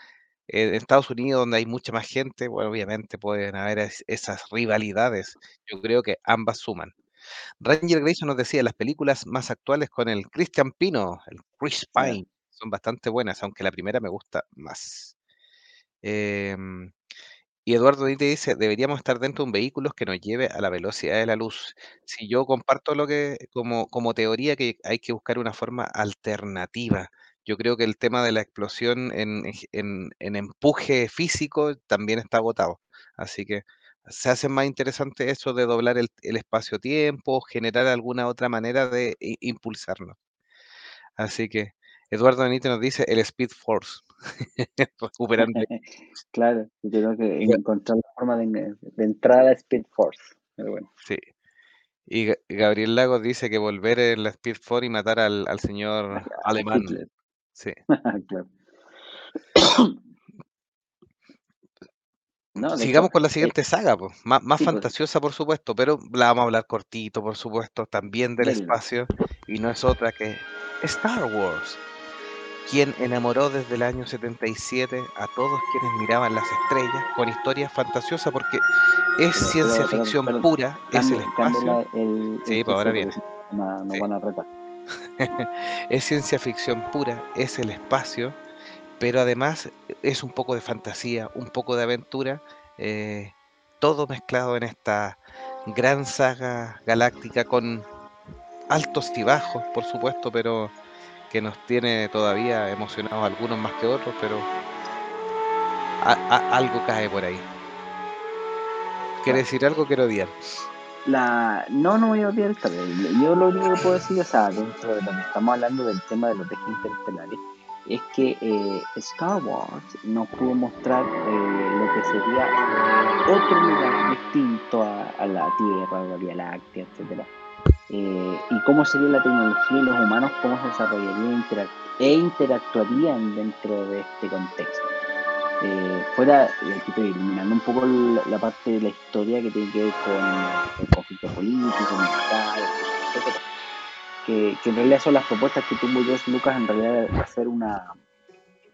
en Estados Unidos donde hay mucha más gente, bueno, obviamente pueden haber es- esas rivalidades. Yo creo que ambas suman. Ranger Grayson nos decía, las películas más actuales con el Christian Pino, el Chris. Pine, son bastante buenas, aunque la primera me gusta más. Em, y Eduardo Dite dice, deberíamos estar dentro de un vehículo que nos lleve a la velocidad de la luz. Si yo comparto lo que, como, como teoría, que hay que buscar una forma alternativa. Yo creo que el tema de la explosión en, en- en empuje físico también está agotado. Así que se hace más interesante eso de doblar el, el espacio-tiempo, generar alguna otra manera de i- impulsarnos. Así que Eduardo Benítez nos dice el Speed Force, recuperando. claro, yo creo que encontrar la forma de, de entrar a Speed Force. Pero bueno, Sí. Y Ga- Gabriel Lagos dice que volver en la Speed Force y matar al, al señor alemán. Sí. claro. No, Sigamos hecho, con la eh, siguiente saga, pues. Más, más sí, pues, fantasiosa, por supuesto, pero la vamos a hablar cortito, por supuesto, también del espacio, y no es otra que Star Wars, quien enamoró desde el año 77 a todos quienes miraban las estrellas con historias fantasiosas, porque es pero- ciencia pero- pero- ficción pura, es el espacio. el, Sí, el pues ahora viene. porque nos Sí. van a retar. Es ciencia ficción pura, es el espacio, pero además es un poco de fantasía, un poco de aventura, eh, todo mezclado en esta gran saga galáctica con altos y bajos, por supuesto, pero que nos tiene todavía emocionados algunos más que otros, pero algo cae por ahí. ¿Quiere decir algo? Quiero odiar. La... No, no voy a odiar vez. Yo lo único que puedo decir, o sea, que estamos hablando del tema de los viajes interestelares, es que eh, Star Wars nos pudo mostrar eh, lo que sería otro lugar distinto a, la Tierra, a la Vía Láctea, etcétera. Eh, y cómo sería la tecnología y los humanos, cómo se desarrollarían interac- e interactuarían dentro de este contexto. Eh, fuera, eh, tipo, eliminando un poco la, la parte de la historia que tiene que ver con el conflicto político, militar, etcétera, que, que en realidad son las propuestas que tuvo George Lucas en realidad de hacer una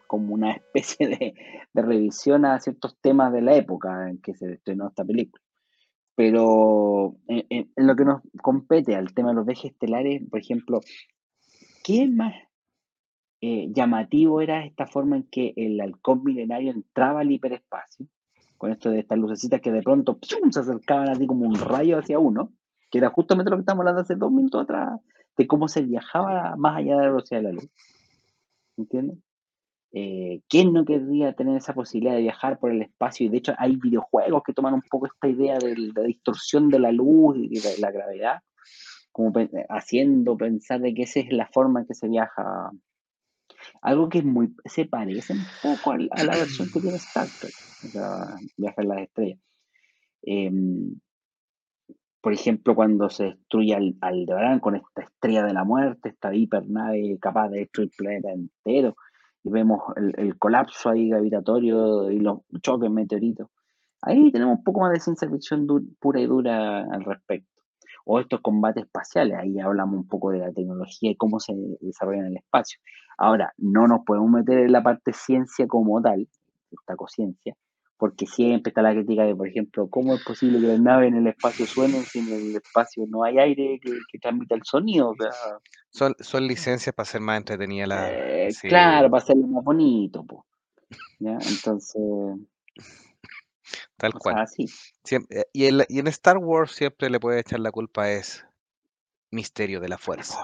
como una especie de, de revisión a ciertos temas de la época en que se estrenó esta película. Pero en, en- en lo que nos compete al tema de los viajes estelares, por ejemplo, ¿qué más eh, llamativo era esta forma en que el halcón milenario entraba al hiperespacio? Con esto de estas lucecitas que de pronto se acercaban así como un rayo hacia uno, que era justamente lo que estábamos hablando hace dos minutos atrás, de cómo se viajaba más allá de la velocidad de la luz. ¿Entiendes? Eh, ¿Quién no querría tener esa posibilidad de viajar por el espacio? Y de hecho hay videojuegos que toman un poco esta idea de la distorsión de la luz y de la gravedad, como pe- haciendo pensar de que esa es la forma en que se viaja. Algo que es muy, se parece un poco al- a, la versión que tiene Star Trek, o sea, viaja las estrellas. Em, por ejemplo, cuando se destruye al, Aldebarán con esta estrella de la muerte, esta hipernave capaz de destruir el planeta entero, y vemos el, el colapso ahí gravitatorio y los choques meteoritos. Ahí tenemos un poco más de ciencia ficción pura y dura al respecto. O estos combates espaciales, ahí hablamos un poco de la tecnología y cómo se desarrolla en el espacio. Ahora, no nos podemos meter en la parte ciencia como tal, esta conciencia, porque siempre está la crítica de, por ejemplo, ¿cómo es posible que las naves en el espacio suenen si en el espacio no hay aire que, que transmita el sonido? O sea, Son, son licencias para hacer más entretenida la... eh, Sí, claro, para hacerlo más bonito, po, ¿ya? Entonces, tal cual. sea, sí. Siem- eh, y, en, la- y en Star Wars siempre le puede echar la culpa es misterio de la fuerza.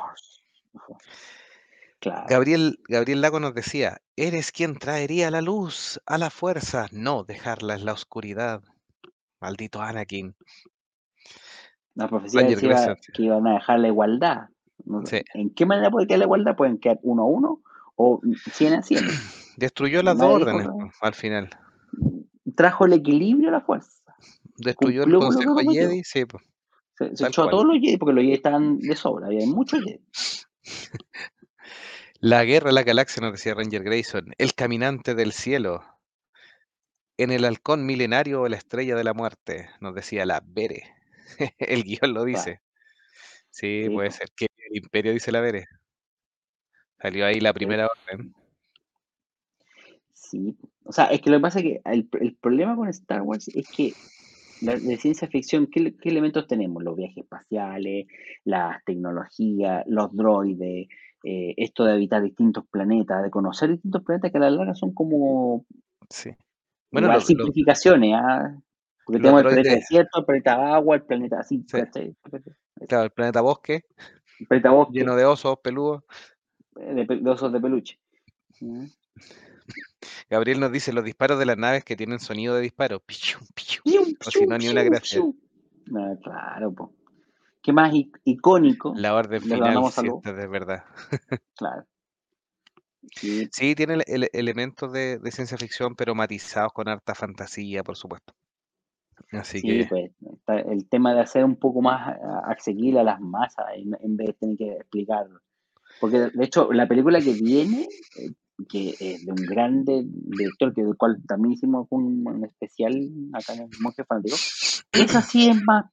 Claro, Gabriel, Gabriel Lago nos decía, eres quien traería la luz a la fuerza, no dejarla en la oscuridad. Maldito Anakin. la profecía decía que iban a dejar la igualdad. Sí. ¿En qué manera puede quedar la igualdad? Pueden quedar uno a uno o 100 a 100. Destruyó las dos dijo órdenes al final. Trajo el equilibrio a la fuerza. Destruyó el Cumplió Consejo prometió. Jedi, sí, Se, echó a todos los Jedi porque los Jedi estaban de sobra. Había muchos Jedi. La guerra de la galaxia, nos decía Ranger Grayson. El caminante del cielo. En el halcón milenario o la estrella de la muerte, nos decía la Bere. el guion lo dice. Sí, Sí, puede ser. Que el imperio dice la Bere. Salió ahí la primera orden. Sí. O sea, es que lo que pasa es que el, el problema con Star Wars es que la, de ciencia ficción, ¿qué, qué elementos tenemos? Los viajes espaciales, las tecnologías, los droides, eh, esto de habitar distintos planetas, de conocer distintos planetas que a la larga son como Sí. Bueno, lo- simplificaciones, ¿ah? Porque tenemos el planeta desierto, el planeta agua, el planeta así, Sí. claro, el planeta bosque, El planeta bosque, lleno de osos, peludos. de, pe- de osos de peluche. ¿Mm? Gabriel nos dice los disparos de las naves que tienen sonido de disparo. Pichu, pichu. Pium, O si no, ni una gracia. No, claro, po. ¿Qué más icónico? La orden final, si esta de verdad. Claro. Sí, Sí, tiene ele- elementos de, de ciencia ficción, pero matizados con harta fantasía, por supuesto. Así sí, que, pues el tema de hacer un poco más a- accesible a las masas en, en vez de tener que explicar. Porque de hecho, la película que viene, eh, que es de un grande director, que del cual también hicimos un, un especial acá en el Monje Fanático, esa sí es más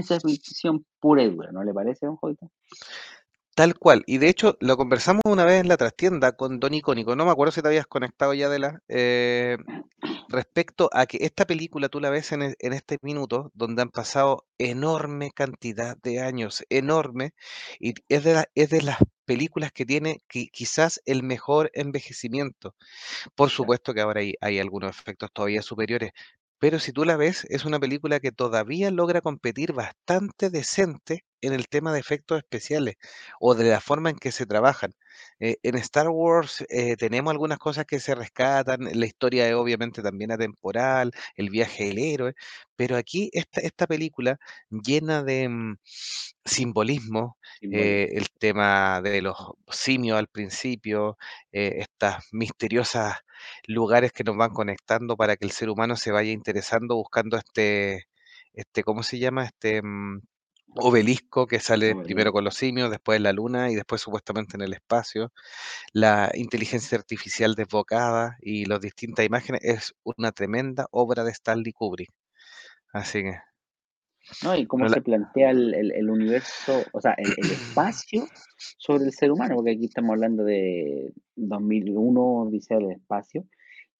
ciencia ficción pura y dura, ¿no le parece, don Jovita? Tal cual. Y de hecho, lo conversamos una vez en la trastienda con Don Icónico. No me acuerdo si te habías conectado ya de la. eh, respecto a que esta película tú la ves en, e- en este minuto, donde han pasado enorme cantidad de años, enorme, y es de, la- es de las películas que tiene qui- quizás el mejor envejecimiento. Por supuesto que ahora hay, hay algunos efectos todavía superiores, pero si tú la ves, es una película que todavía logra competir bastante decente en el tema de efectos especiales o de la forma en que se trabajan. Eh, en Star Wars eh, tenemos algunas cosas que se rescatan, la historia es obviamente también atemporal, el viaje del héroe, pero aquí esta, esta película llena de mm, simbolismo, eh, simbolismo. el tema de los simios al principio, estas misteriosas lugares que nos van conectando para que el ser humano se vaya interesando buscando este, este, ¿cómo se llama? Este mm, obelisco que sale primero con los simios, después en la luna y después supuestamente en el espacio. La inteligencia artificial desbocada y las distintas imágenes es una tremenda obra de Stanley Kubrick. Así que, ¿no? Y cómo la- se plantea el, el- el universo, o sea, el, el espacio sobre el ser humano, porque aquí estamos hablando de 2001, Odisea del Espacio,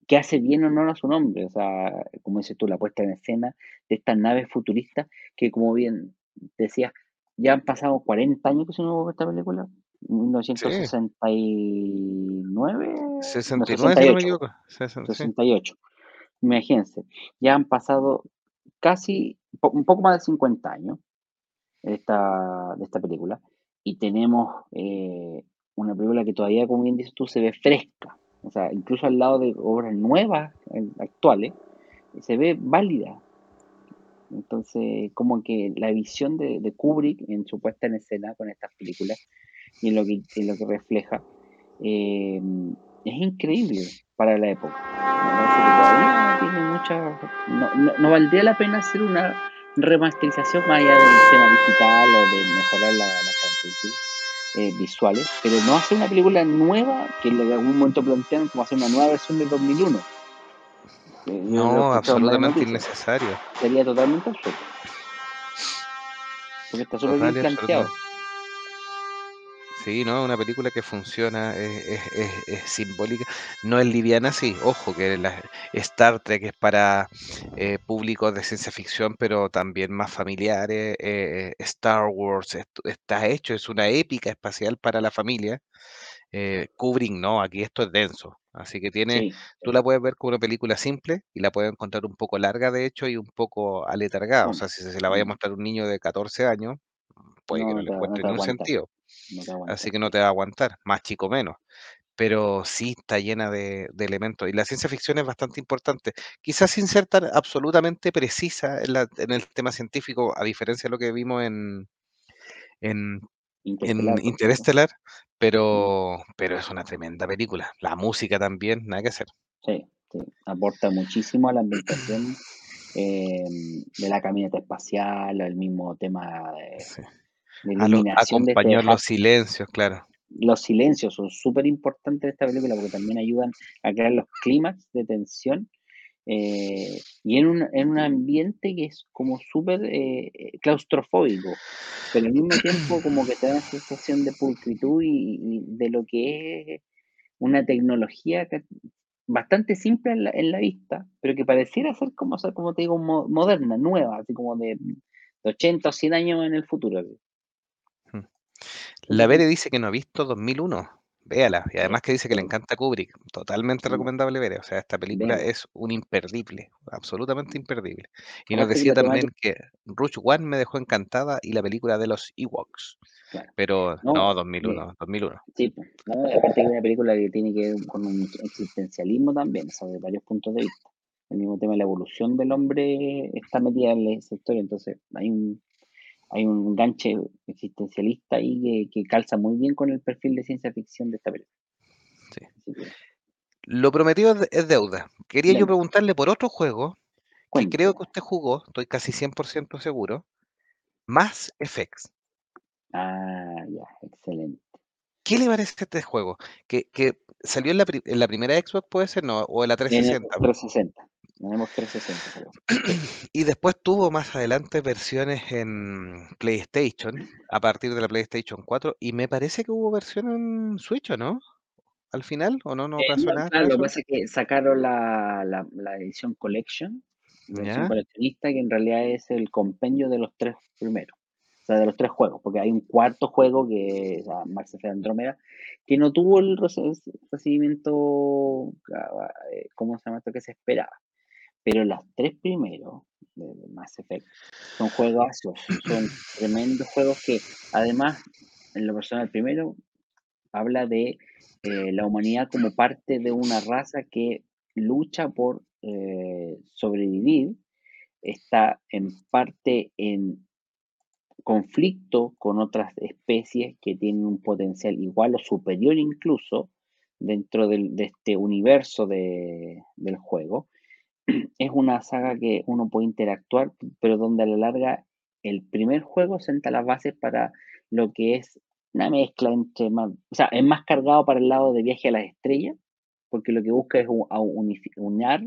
que hace bien honor a su nombre, o sea, como dices tú, la puesta en escena de estas naves futuristas que, como bien decías, ya han pasado 40 años que se nos esta película, sí, 1969, no, 69 si no me 68, equivoco. sesen- Sí, 68. Imagínense, ya han pasado casi un poco más de 50 años de esta, de esta película y tenemos eh, una película que todavía, como bien dices tú, se ve fresca. O sea, incluso al lado de obras nuevas, eh, actuales, se ve válida. Entonces, como que la visión de, Kubrick en su puesta en escena con estas películas y en lo que, en lo que refleja eh, es increíble para la época. Me que tiene mucha... No, valdría la pena hacer una remasterización más allá del tema digital o de mejorar la, las características eh, visuales, pero no hacer una película nueva que en algún momento plantean como hacer una nueva versión de 2001. Eh, no, absolutamente innecesario. Sería totalmente absurdo, porque está súper bien planteado. Sí, no, una película que funciona, es, es- es- es simbólica, no es liviana, sí, ojo, que la, Star Trek es para eh, públicos de ciencia ficción, pero también más familiares, eh, Star Wars est- está hecho, es una épica espacial para la familia, eh, Kubrick no, aquí esto es denso, así que tiene, Sí, tú la puedes ver como una película simple y la puedes encontrar un poco larga de hecho y un poco aletargada, o no, sea, si se la vaya a mm, mostrar a un niño de 14 años, puede que no, no no le encuentre te ni un aguanta, sentido así que no te va a aguantar, más chico menos, pero sí está llena de, de elementos. Y la ciencia ficción es bastante importante, quizás sin ser tan absolutamente precisa en, la- en el tema científico, a diferencia de lo que vimos en, en, en Interestelar, pero, pero es una tremenda película. La música también, nada que hacer. Sí, sí, aporta muchísimo a la ambientación eh, de la camioneta espacial, el mismo tema de, Sí. de A lo, iluminación de este los silencios, claro. los silencios son súper importantes de esta película porque también ayudan a crear los clímax de tensión eh, y en un, en un ambiente que es como súper eh, eh, claustrofóbico, pero al mismo tiempo como que te da una sensación de pulcritud y, y de lo que es una tecnología que- bastante simple en la, en la vista, pero que pareciera ser como, o sea, como te digo, mo- moderna, nueva, así como de, de 80 o 100 años en el futuro. así. La Bere dice que no ha visto 2001. Véala. Y Sí, además que dice que le sí, encanta Kubrick. Totalmente recomendable Bere. O sea, esta película es un imperdible. Absolutamente imperdible. Y nos decía también que Rush One me dejó encantada y la película de los Ewoks. claro, Pero no, no, eh, 2001. 2001. sí, no, aparte que es una película que tiene que ver con un existencialismo también, o sea, de varios puntos de vista. El mismo tema de la evolución del hombre está metida en esa historia, entonces hay un, hay un enganche existencialista ahí que, que calza muy bien con el perfil de ciencia ficción de esta película. Sí. Lo prometido es de- es deuda. Quería yo preguntarle por otro juego que creo que usted jugó, estoy casi 100% seguro. Mass Effect. Ah, ya, excelente. ¿Qué le parece este juego? Que, que salió en la, en la primera Xbox, puede ser, no, o en la En el 360. 360. Tenemos 360, creo. Y después tuvo más adelante versiones en PlayStation, a partir de la PlayStation 4, y me parece que hubo versión en Switch, ¿o no? Al final, ¿o no? ¿No Eh, pasó no, nada claro, lo que pasa es que sacaron la, la, la edición Collection, la edición coleccionista, que en realidad es el compendio de los tres primeros. O sea, de los tres juegos, porque hay un cuarto juego que es ah, Max Effect Andromeda, que no tuvo el recibimiento, ah, eh, ¿cómo se llama esto? que se esperaba. Pero los tres primeros de Mass Effect son juegazos, son tremendos juegos que además, en lo personal, primero habla de eh, la humanidad como parte de una raza que lucha por eh, sobrevivir, está en parte en conflicto con otras especies que tienen un potencial igual o superior incluso dentro de este universo de- del juego. Es una saga que uno puede interactuar, pero donde a la larga el primer juego senta las bases para lo que es una mezcla entre más, o sea, es más cargado para el lado de viaje a las estrellas, porque lo que busca es u- a unifi- unar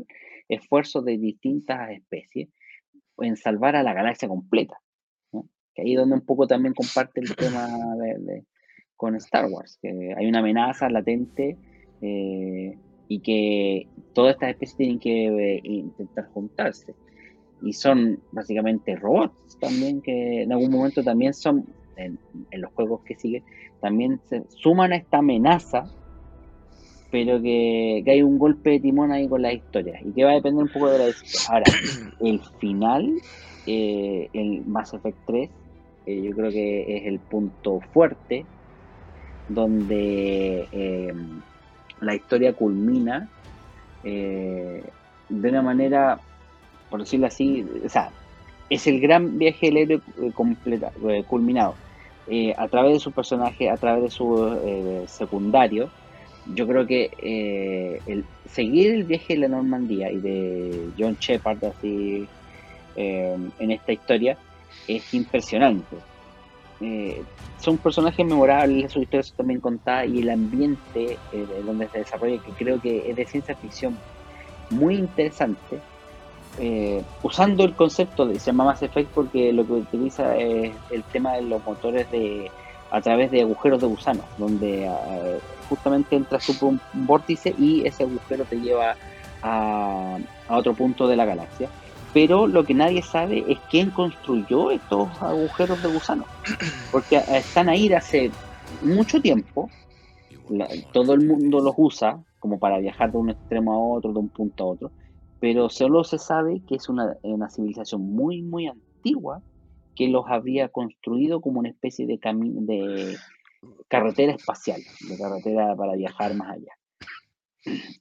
esfuerzos de distintas especies en salvar a la galaxia completa. Que ahí es donde un poco también comparte el tema de- con Star Wars, que hay una amenaza latente eh, y que todas estas especies tienen que eh, intentar juntarse. Y son básicamente robots también, que en algún momento también son, en, en los juegos que siguen, también se suman a esta amenaza, pero que, que hay un golpe de timón ahí con las historias y que va a depender un poco de la decisión. Ahora, el final, eh, el Mass Effect 3, eh, yo creo que es el punto fuerte donde eh, la historia culmina eh, de una manera, por decirlo así, o sea, es el gran viaje del héroe eh, completa, eh, culminado. Eh, a través de su personaje, a través de su eh, secundario, yo creo que el seguir el viaje de la Normandía y de John Shepard así en esta historia es impresionante. Eh, son personajes memorables, sus historias también contadas y el ambiente eh, donde se desarrolla, que creo que es de ciencia ficción muy interesante, eh, usando el concepto de se llama Mass Effect porque lo que utiliza es el tema de los motores de a través de agujeros de gusano, donde uh, justamente entras tú por un vórtice y ese agujero te lleva a, otro punto de la galaxia. Pero lo que nadie sabe es quién construyó estos agujeros de gusano, porque están ahí de hace mucho tiempo, la, todo el mundo los usa como para viajar de un extremo a otro, de un punto a otro, pero solo se sabe que es una, una civilización muy, muy antigua que los habría construido como una especie de, de carretera espacial, de carretera para viajar más allá.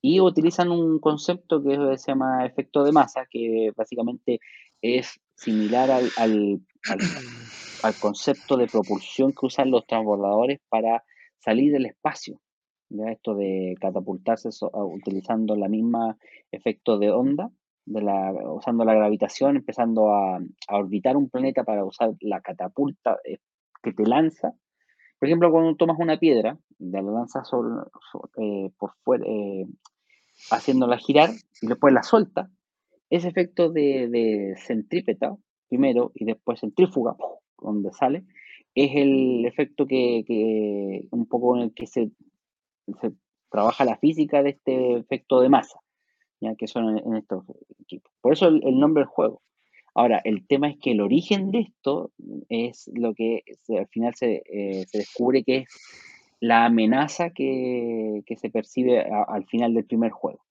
Y utilizan un concepto que se llama efecto de masa, que básicamente es similar al, al, al, concepto de propulsión que usan los transbordadores para salir del espacio. ¿ya? Esto de catapultarse so, utilizando la misma efecto de onda, de la, usando la gravitación, empezando a, a, orbitar un planeta para usar la catapulta eh, que te lanza. Por ejemplo, cuando tomas una piedra, la lanzas sobre, sobre, eh, por fuera, eh, haciéndola girar y después la suelta, ese efecto de, centrípeta primero y después centrífuga, donde sale, es el efecto que, un poco en el que se, trabaja la física de este efecto de masa, ya que son en, estos equipos. Por eso el, nombre del juego. Ahora, el tema es que el origen de esto es lo que se, al final se, eh, se, descubre que es la amenaza que, que se percibe a, al final del primer juego.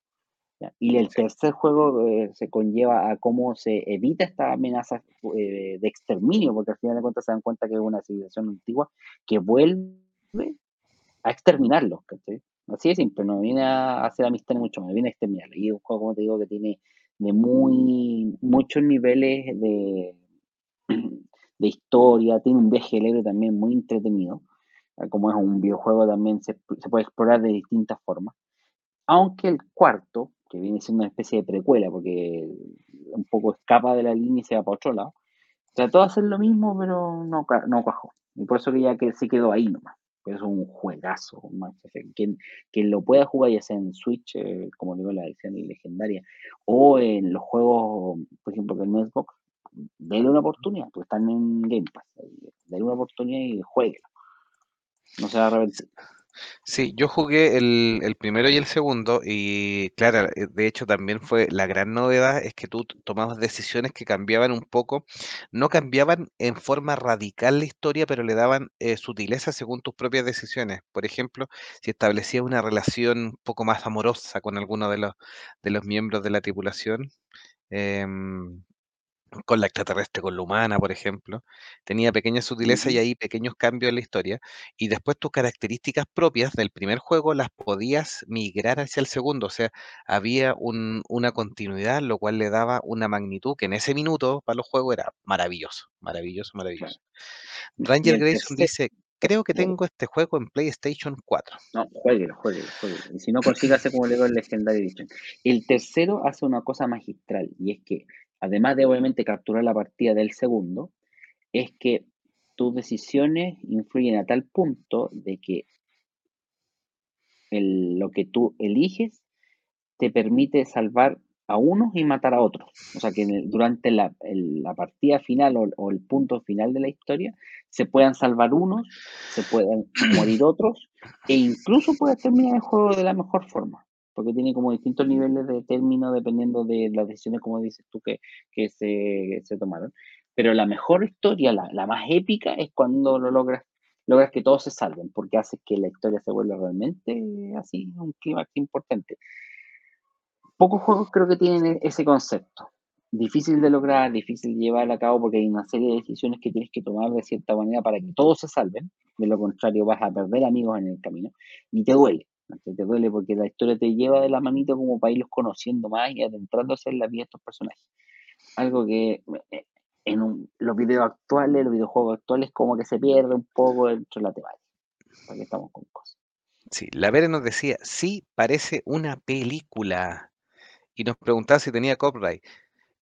¿ya? Y el tercer juego eh, se conlleva a cómo se evita esta amenaza eh, de exterminio, porque al final de cuentas se dan cuenta que es una civilización antigua que vuelve a exterminarlos. ¿cachai? Así de simple, no viene a hacer amistad ni mucho más, viene a exterminarlos. Y es un juego, como te digo, que tiene de muy muchos niveles de, de historia, tiene un viaje también muy entretenido. Como es un videojuego, también se, se puede explorar de distintas formas. Aunque el cuarto, que viene siendo una especie de precuela, porque un poco escapa de la línea y se va para otro lado, trató de hacer lo mismo, pero no, no cuajó. Y por eso que ya que se quedó ahí nomás. Es un juegazo. Quien, quien lo pueda jugar, ya sea en Switch, eh, como digo, la edición legendaria, o en los juegos, por ejemplo, del Xbox, denle una oportunidad, porque están en Game Pass. Denle una oportunidad y jueguenlo. No se va a arrepentir. Sí, yo jugué el, el primero y el segundo y claro, eh, de hecho también fue la gran novedad es que tú tomabas decisiones que cambiaban un poco, no cambiaban en forma radical la historia, pero le daban eh, sutileza según tus propias decisiones. Por ejemplo, si establecías una relación un poco más amorosa con alguno de los, de los miembros de la tripulación, em, con la extraterrestre, con la humana, por ejemplo. Tenía pequeñas sutilezas y ahí pequeños cambios en la historia. Y después tus características propias del primer juego las podías migrar hacia el segundo. O sea, había un- una continuidad, lo cual le daba una magnitud que en ese minuto para los juegos era maravilloso, maravilloso, maravilloso. Ranger Grayson dice, creo que tengo este juego en PlayStation 4. No, jueguelo, jueguelo, jueguelo. Y si no consígase como le digo el Legendary Edition. El tercero hace una cosa magistral y es que, además de obviamente capturar la partida del segundo, es que tus decisiones influyen a tal punto de que lo que tú eliges te permite salvar a unos y matar a otros. O sea, que durante la partida final o, o el punto final de la historia se puedan salvar unos, se puedan morir otros e incluso puedes terminar el juego de la mejor forma. Porque tiene como distintos niveles de término dependiendo de las decisiones, como dices tú, que, que se, se tomaron. Pero la mejor historia, la, la más épica, es cuando lo logras, logras que todos se salven, porque hace que la historia se vuelva realmente así, un clímax importante. Pocos juegos creo que tienen e- ese concepto. Difícil de lograr, difícil de llevar a cabo porque hay una serie de decisiones que tienes que tomar de cierta manera para que todos se salven. De lo contrario, vas a perder amigos en el camino y te duele. Te duele porque la historia te lleva de la manito como para irlos conociendo más y adentrándose en la vida de estos personajes. Algo que eh, en los videos actuales, los videojuegos actuales, como que se pierde un poco dentro de la temática. Porque estamos con cosas. Sí, la Vere nos decía, sí, parece una película. Y nos preguntaba si tenía copyright.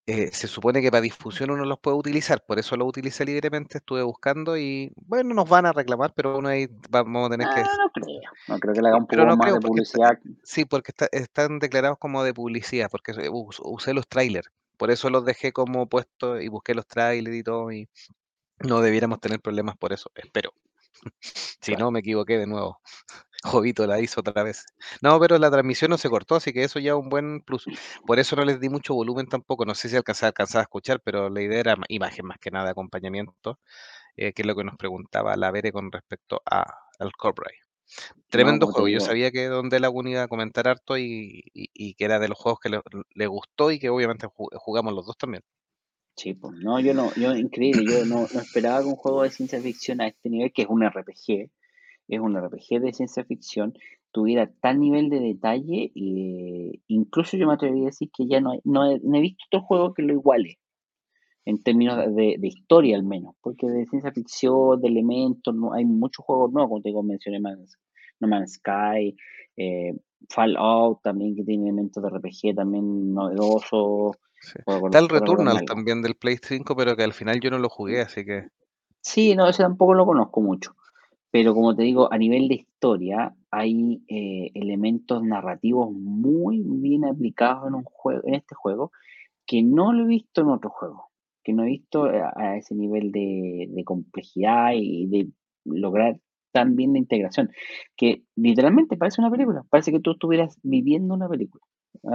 Eh, se supone que para difusión uno los puede utilizar, por eso lo utilicé libremente, estuve buscando y bueno, nos van a reclamar, pero uno ahí vamos a tener que... Ah, no creo. No creo que le haga un poco no más creo de está- publicidad. sí, porque está- están declarados como de publicidad, porque us- usé los trailers, por eso los dejé como puestos y busqué los trailers y todo y no debiéramos tener problemas por eso, espero. Si Claro. no, me equivoqué de nuevo. Jovito la hizo otra vez. No, pero la transmisión no se cortó, así que eso ya es un buen plus. Por eso no les di mucho volumen tampoco. No sé si alcanzaba, alcanzaba a escuchar, pero la idea era ma- imagen más que nada, acompañamiento, eh, que es lo que nos preguntaba la Bere con respecto a, al. No, Tremendo te juego. Yo sabía que Don Laguna iba a comentar harto y, y- y que era de los juegos que le, le gustó y que obviamente ju- jugamos los dos también. sí, pues, no, yo no, yo increíble, yo no, no esperaba que un juego de ciencia ficción a este nivel, que es un RPG, es un RPG de ciencia ficción, tuviera tal nivel de detalle, y incluso yo me atrevería a decir que ya no, hay- no, he, no he visto otro juego que lo iguale, en términos de, de historia al menos, porque de ciencia ficción, de elementos, no, hay muchos juegos nuevos, como te digo, mencioné Man's- No Man's Sky, eh, Fallout también, que tiene elementos de RPG también novedosos, Sí. Está el Returnal también del Play 5, pero que al final yo no lo jugué, así que Sí, no, ese tampoco lo conozco mucho. Pero como te digo, a nivel de historia, hay eh, elementos narrativos muy bien aplicados en un juego, en este juego, que no lo he visto en otro juego, que no he visto a, a ese nivel de, de complejidad y de lograr tan bien la integración, que literalmente parece una película, parece que tú estuvieras viviendo una película.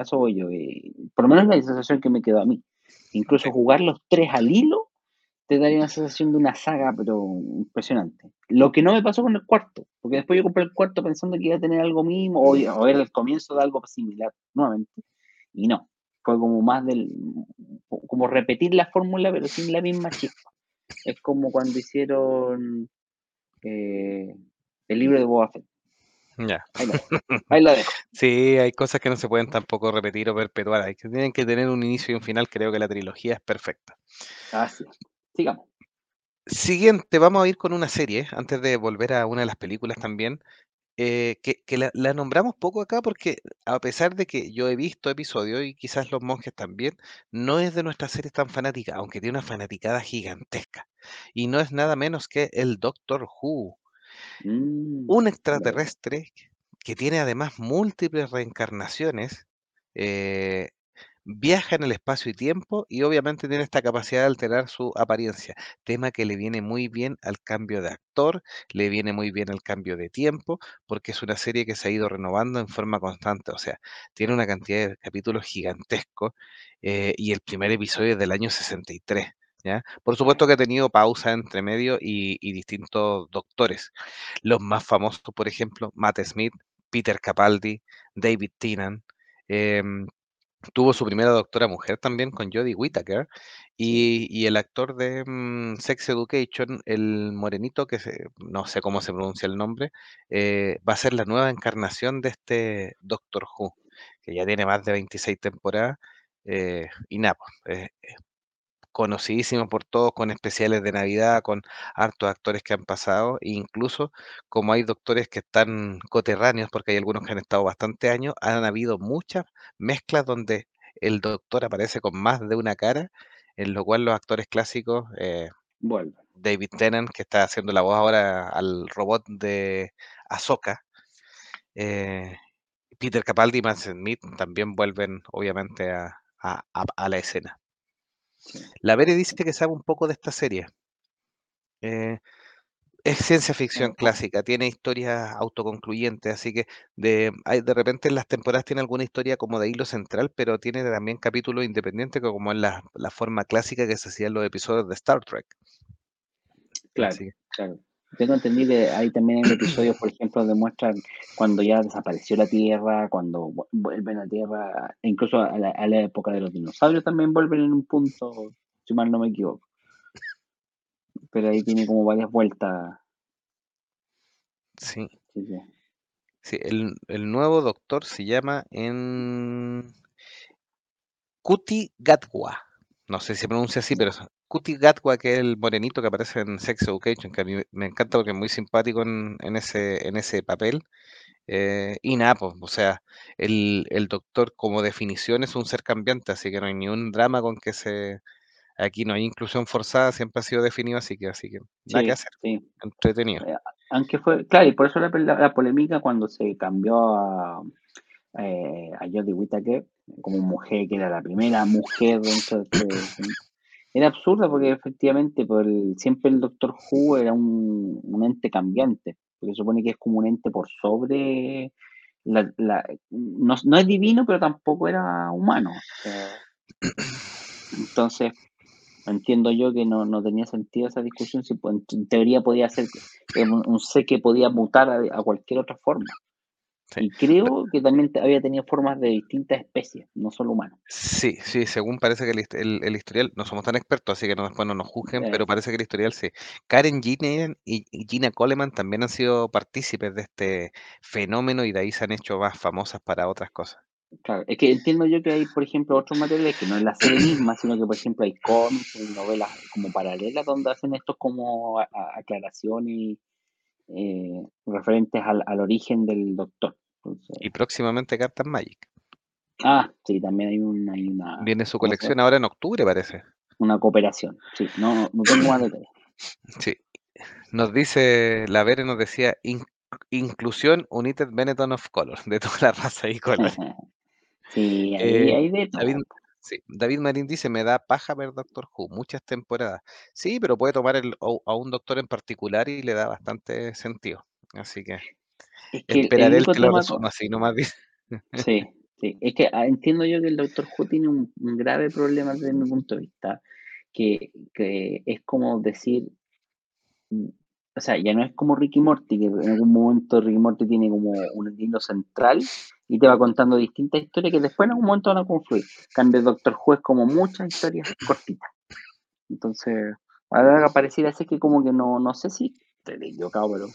Eso voy yo, y por lo menos la sensación que me quedó a mí. Incluso jugar los tres al hilo te daría una sensación de una saga, pero impresionante. Lo que no me pasó con el cuarto, porque después yo compré el cuarto pensando que iba a tener algo mismo, o, o era el comienzo de algo similar nuevamente, y no. Fue como más del. como repetir la fórmula, pero sin la misma chispa. Es como cuando hicieron eh, el libro de Boba Fett. ya. Ahí la dejo. Ahí la dejo. Sí, hay cosas que no se pueden tampoco repetir o perpetuar, hay que tienen que tener un inicio y un final, creo que la trilogía es perfecta. Así es. Sigamos. Siguiente, vamos a ir con una serie, antes de volver a una de las películas también, eh, que, que la, la nombramos poco acá porque a pesar de que yo he visto episodios y quizás los monjes también, no es de nuestras series tan fanáticas, aunque tiene una fanaticada gigantesca. Y no es nada menos que el Doctor Who. Mm, Un extraterrestre que tiene además múltiples reencarnaciones, eh, viaja en el espacio y tiempo y obviamente tiene esta capacidad de alterar su apariencia, tema que le viene muy bien al cambio de actor, le viene muy bien al cambio de tiempo, porque es una serie que se ha ido renovando en forma constante, o sea, tiene una cantidad de capítulos gigantescos eh, y el primer episodio es del año 63. ¿Ya? Por supuesto que ha tenido pausa entre medio y, distintos doctores. Los más famosos, por ejemplo, Matt Smith, Peter Capaldi, David Tennant, em, Tuvo su primera doctora mujer también con Jodie Whittaker y, el actor de mm, Sex Education, el morenito, que se- no sé cómo se pronuncia el nombre, eh, va a ser la nueva encarnación de este Doctor Who, que ya tiene más de 26 temporadas. eh, y nada, pues, conocidísimo por todos, con especiales de Navidad, con hartos actores que han pasado, e incluso como hay doctores que están coterráneos, porque hay algunos que han estado bastante años, han habido muchas mezclas donde el doctor aparece con más de una cara, en lo cual los actores clásicos, eh. David Tennant, que está haciendo la voz ahora al robot de Ahsoka, eh, Peter Capaldi y Matt Smith también vuelven obviamente a, a- a- a la escena. La Bere dice que sabe un poco de esta serie. Eh, es ciencia ficción clásica, tiene historias autoconcluyentes, así que de, hay, de repente en las temporadas tiene alguna historia como de hilo central, pero tiene también capítulos independientes, como en la, la forma clásica que se hacían los episodios de Star Trek. Claro, que, claro. Tengo entendido que hay también hay episodios, por ejemplo, demuestran cuando ya desapareció la Tierra, cuando vu- vuelven a la Tierra, e incluso a la, a la época de los dinosaurios también vuelven en un punto, si mal no me equivoco. Pero ahí tiene como varias vueltas. sí, Sí, sí. sí, el, el nuevo doctor se llama en Kuti Gatwa. No sé si se pronuncia así, pero es Kuti Gatwa, que es el morenito que aparece en Sex Education, que a mí me- encanta porque es muy simpático en, en ese, en ese papel. Eh, y nada, pues, o sea, el, el doctor como definición es un ser cambiante, así que no hay ni un drama con que se... Aquí no hay inclusión forzada, siempre ha sido definido así que, así que nada que Sí, hacer, sí. entretenido. Eh, aunque fue, claro, y por eso la, la- la polémica cuando se cambió a, eh, a Jodie Whittaker como mujer, que era la primera mujer dentro de este... Era absurda porque efectivamente por siempre el Doctor Who era un, ente cambiante, porque supone que es como un ente por sobre... La, la- no, no es divino, pero tampoco era humano. entonces, entiendo yo que no, no tenía sentido esa discusión, si en teoría podía ser un, un ser que podía mutar a cualquier otra forma. Sí. Y creo que también había tenido formas de distintas especies, no solo humanos. Sí, sí, según parece que el, el- el historial, no somos tan expertos, así que no, después no nos juzguen, pero parece que el historial sí. Karen Gillian y, y Gina Coleman también han sido partícipes de este fenómeno y de ahí se han hecho más famosas para otras cosas. claro, es que entiendo yo que hay, por ejemplo, otros materiales que no es la serie misma, sino que, por ejemplo, hay cómics novelas como paralelas donde hacen estos como aclaraciones eh, referentes al, al origen del doctor. Entonces, Y próximamente Cartas Magic. ah, sí, también hay, un, hay una, Viene su colección ahora en octubre, parece. Una cooperación. Sí, no, no tengo más detalles. Sí. Nos dice, la Vere nos decía, "In- inclusión United Benetton of Color, de toda la raza y colores. sí, ahí Eh, hay de David. Sí, David Marín dice, me da paja ver Doctor Who, muchas temporadas. Sí, pero puede tomar el- o- a un doctor en particular y le da bastante sentido. Así que Es que el, el esperaré el único que lo tema con, resuma así, nomás dice. Sí, sí. Es que ah, entiendo yo que el Doctor Who tiene un, un grave problema desde mi punto de vista, que, que es como decir, mm, o sea, ya no es como Ricky Morty, que en algún momento Ricky Morty tiene como un hilo central y te va contando distintas historias que después en algún momento van a confluir. Cambio, Doctor es como muchas historias cortitas. Entonces, ahora pareciera ser que como que no, no sé si estoy equivocado, pero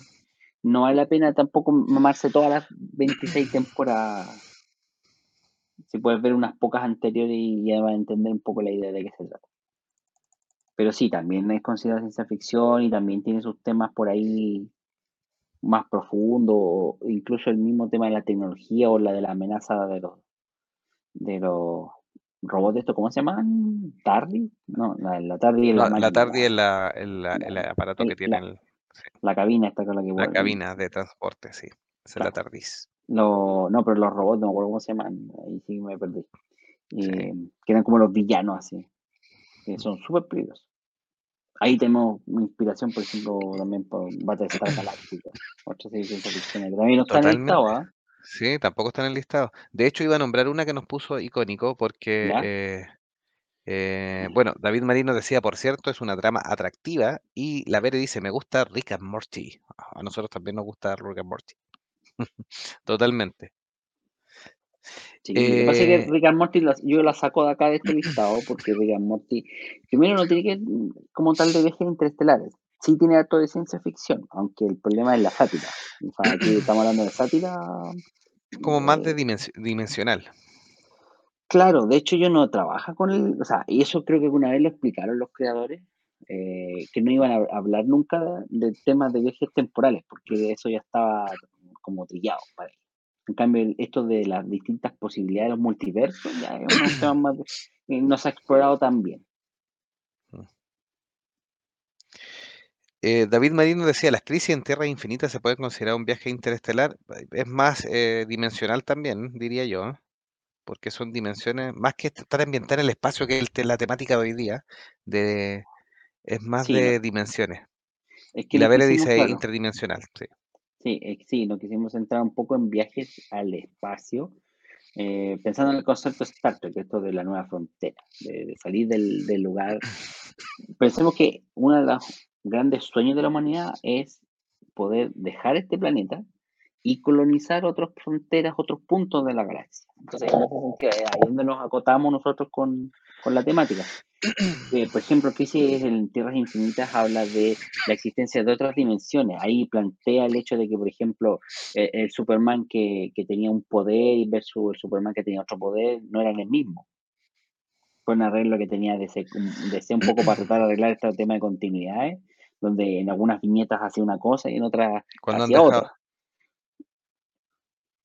no vale la pena tampoco mamarse todas las 26 temporadas si puedes ver unas pocas anteriores y ya vas a entender un poco la idea de qué se trata. Pero sí, también es considerada ciencia ficción y también tiene sus temas por ahí más profundos, o incluso el mismo tema de la tecnología o la de la amenaza de los de los robots estos, ¿cómo se llaman? ¿Tardi? No, la, la Tardi es la la la, es la, el, el aparato que tiene la- el... Sí. La cabina esta con la que La cabina de transporte, sí. Es la. TARDIS. Lo, no, pero los robots, no me acuerdo cómo se llaman. Ahí sí me perdí. Sí. Eh, que eran como los villanos así. Que son súper peligrosos. Ahí tenemos inspiración, por ejemplo, también por Battlestar Galactica. Otra serie de ficción. que También no está en el listado, ¿ah? Sí, tampoco está en el listado. De hecho, iba a nombrar una que nos puso icónico porque, eh, eh, bueno, David Marino decía, por cierto, es una trama atractiva y la Vere dice, me gusta Rick and Morty. A nosotros también nos gusta Rick and Morty. Totalmente. Sí, lo que pasa es que Eh, Rick and Morty yo la saco de acá de este listado porque Rick and Morty, primero no tiene que como tal de viajes interestelares. Sí tiene acto de ciencia ficción, aunque el problema es la sátira. O sea, aquí estamos hablando de sátira. es como más de eh, dimensi- dimensional. claro, de hecho yo no trabaja con el, o sea, y eso creo que una vez lo explicaron los creadores, eh, que no iban a hablar nunca de temas de viajes temporales, porque eso ya estaba como trillado para ellos. En cambio, esto de las distintas posibilidades de los multiversos ya es un tema más, eh, no se ha explorado tan bien. Eh, David Marino decía, las crisis en Tierra Infinita se puede considerar un viaje interestelar. Es más eh, dimensional también, diría yo, ¿eh? porque son dimensiones, más que estar ambientada en el espacio, que es la temática de hoy día, de, es más Sí, de dimensiones. es Y que la nos Vere quisimos, dice claro, interdimensional, sí. Sí, eh, sí, nos quisimos centrar un poco en viajes al espacio, eh, pensando en el concepto Star Trek, esto de la nueva frontera, de, de salir del, del lugar. Pensemos que uno de los grandes sueños de la humanidad es poder dejar este planeta y colonizar otras fronteras, otros puntos de la galaxia. Entonces, en ese sentido, es ahí donde nos acotamos nosotros con, con la temática. Eh, por ejemplo, Crisis en Tierras Infinitas habla de la existencia de otras dimensiones. Ahí plantea el hecho de que, por ejemplo, eh, el Superman que, que tenía un poder versus el Superman que tenía otro poder no eran el mismo. Fue un arreglo que tenía de ser un poco para tratar de arreglar este tema de continuidades, donde en algunas viñetas hacía una cosa y en otras hacía otra.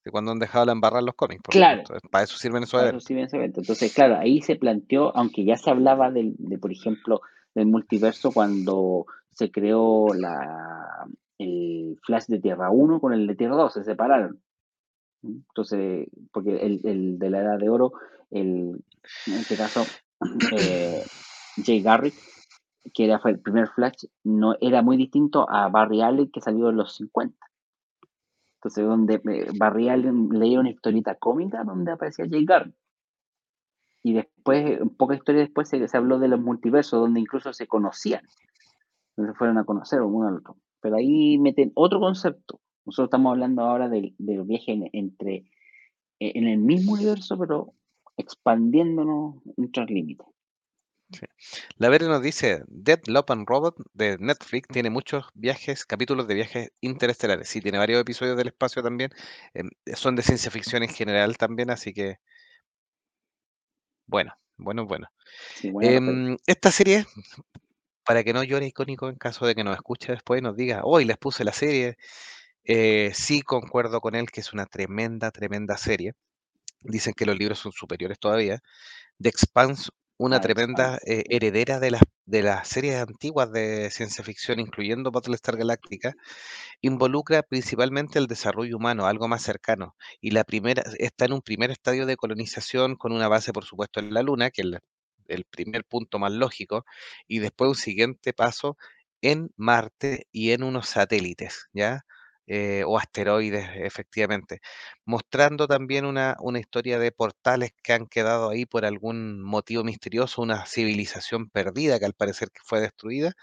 Sí, cuando han dejado la embarrar los cómics, Claro. Para eso sirven esos Para eso eventos. ese evento. Entonces, claro, ahí se planteó, aunque ya se hablaba del, de, por ejemplo, del multiverso cuando se creó la, el Flash de Tierra 1 con el de Tierra 2, se separaron. Entonces, porque el, el de la Edad de Oro, el, en este caso, eh, Jay Garrick, que era, fue el primer Flash, no, era muy distinto a Barry Allen que salió en los 50. Entonces, donde Barry Allen leía una historieta cómica donde aparecía Jay Garrick. Y después, poca historia después, se, se, habló de los multiversos, donde incluso se conocían. Se fueron a conocer uno al otro. Pero ahí meten otro concepto. Nosotros estamos hablando ahora del, del viaje en, entre, en el mismo universo, pero expandiéndonos nuestros límites. Sí. La Vere nos dice, Dead Love and Robot de Netflix tiene muchos viajes, capítulos de viajes interestelares. Sí, tiene varios episodios del espacio también. Eh, son de ciencia ficción en general también, así que bueno, bueno, bueno. Sí, eh, esta serie, para que no llore icónico en caso de que nos escuche después y nos diga, hoy les puse la serie, eh, sí concuerdo con él que es una tremenda, tremenda serie. Dicen que los libros son superiores todavía. The Expanse, una tremenda eh, heredera de las, de las series antiguas de ciencia ficción, incluyendo Battlestar Galactica, involucra principalmente el desarrollo humano, algo más cercano. Y la primera está en un primer estadio de colonización con una base, por supuesto, en la Luna, que es el, el primer punto más lógico, y después un siguiente paso en Marte y en unos satélites, ¿ya? Eh, o asteroides, efectivamente, mostrando también una, una, historia de portales que han quedado ahí por algún motivo misterioso, una civilización perdida que al parecer fue destruida,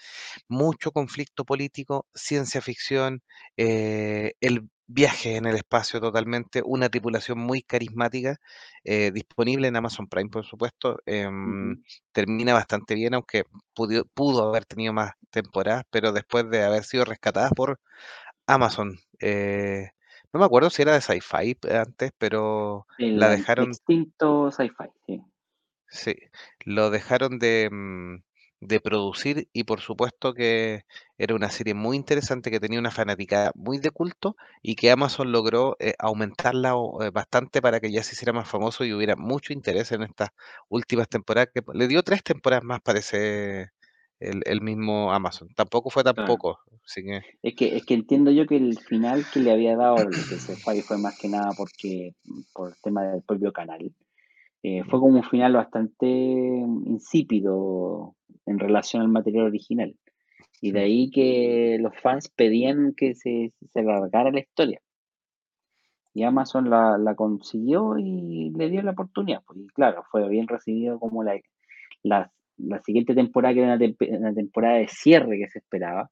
mucho conflicto político, ciencia ficción, eh, el viaje en el espacio totalmente, una tripulación muy carismática, eh, disponible en Amazon Prime, por supuesto, eh, -huh. termina bastante bien, aunque pudo, pudo haber tenido más temporadas, pero después de haber sido rescatada por Amazon. Eh, no me acuerdo si era de Sci-Fi antes, pero El la dejaron. Extinto Sci-Fi, sí. Sí, lo dejaron de, mm, de, producir y por supuesto que era una serie muy interesante que tenía una fanática muy de culto y que Amazon logró eh, aumentarla eh, bastante para que ya se hiciera más famoso y hubiera mucho interés en estas últimas temporadas. Que le dio tres temporadas más, parece, el el mismo Amazon. Tampoco fue Claro. tampoco, así que Es que es que entiendo yo que el final que le había dado, el que se fue fue más que nada porque por el tema del propio canal, eh, fue mm, como un final bastante insípido en relación al material original. Y de mm, ahí que los fans pedían que se se alargara la historia. Y Amazon la la consiguió y le dio la oportunidad, pues, y claro, fue bien recibido como la la la siguiente temporada, que era una una temporada de cierre que se esperaba,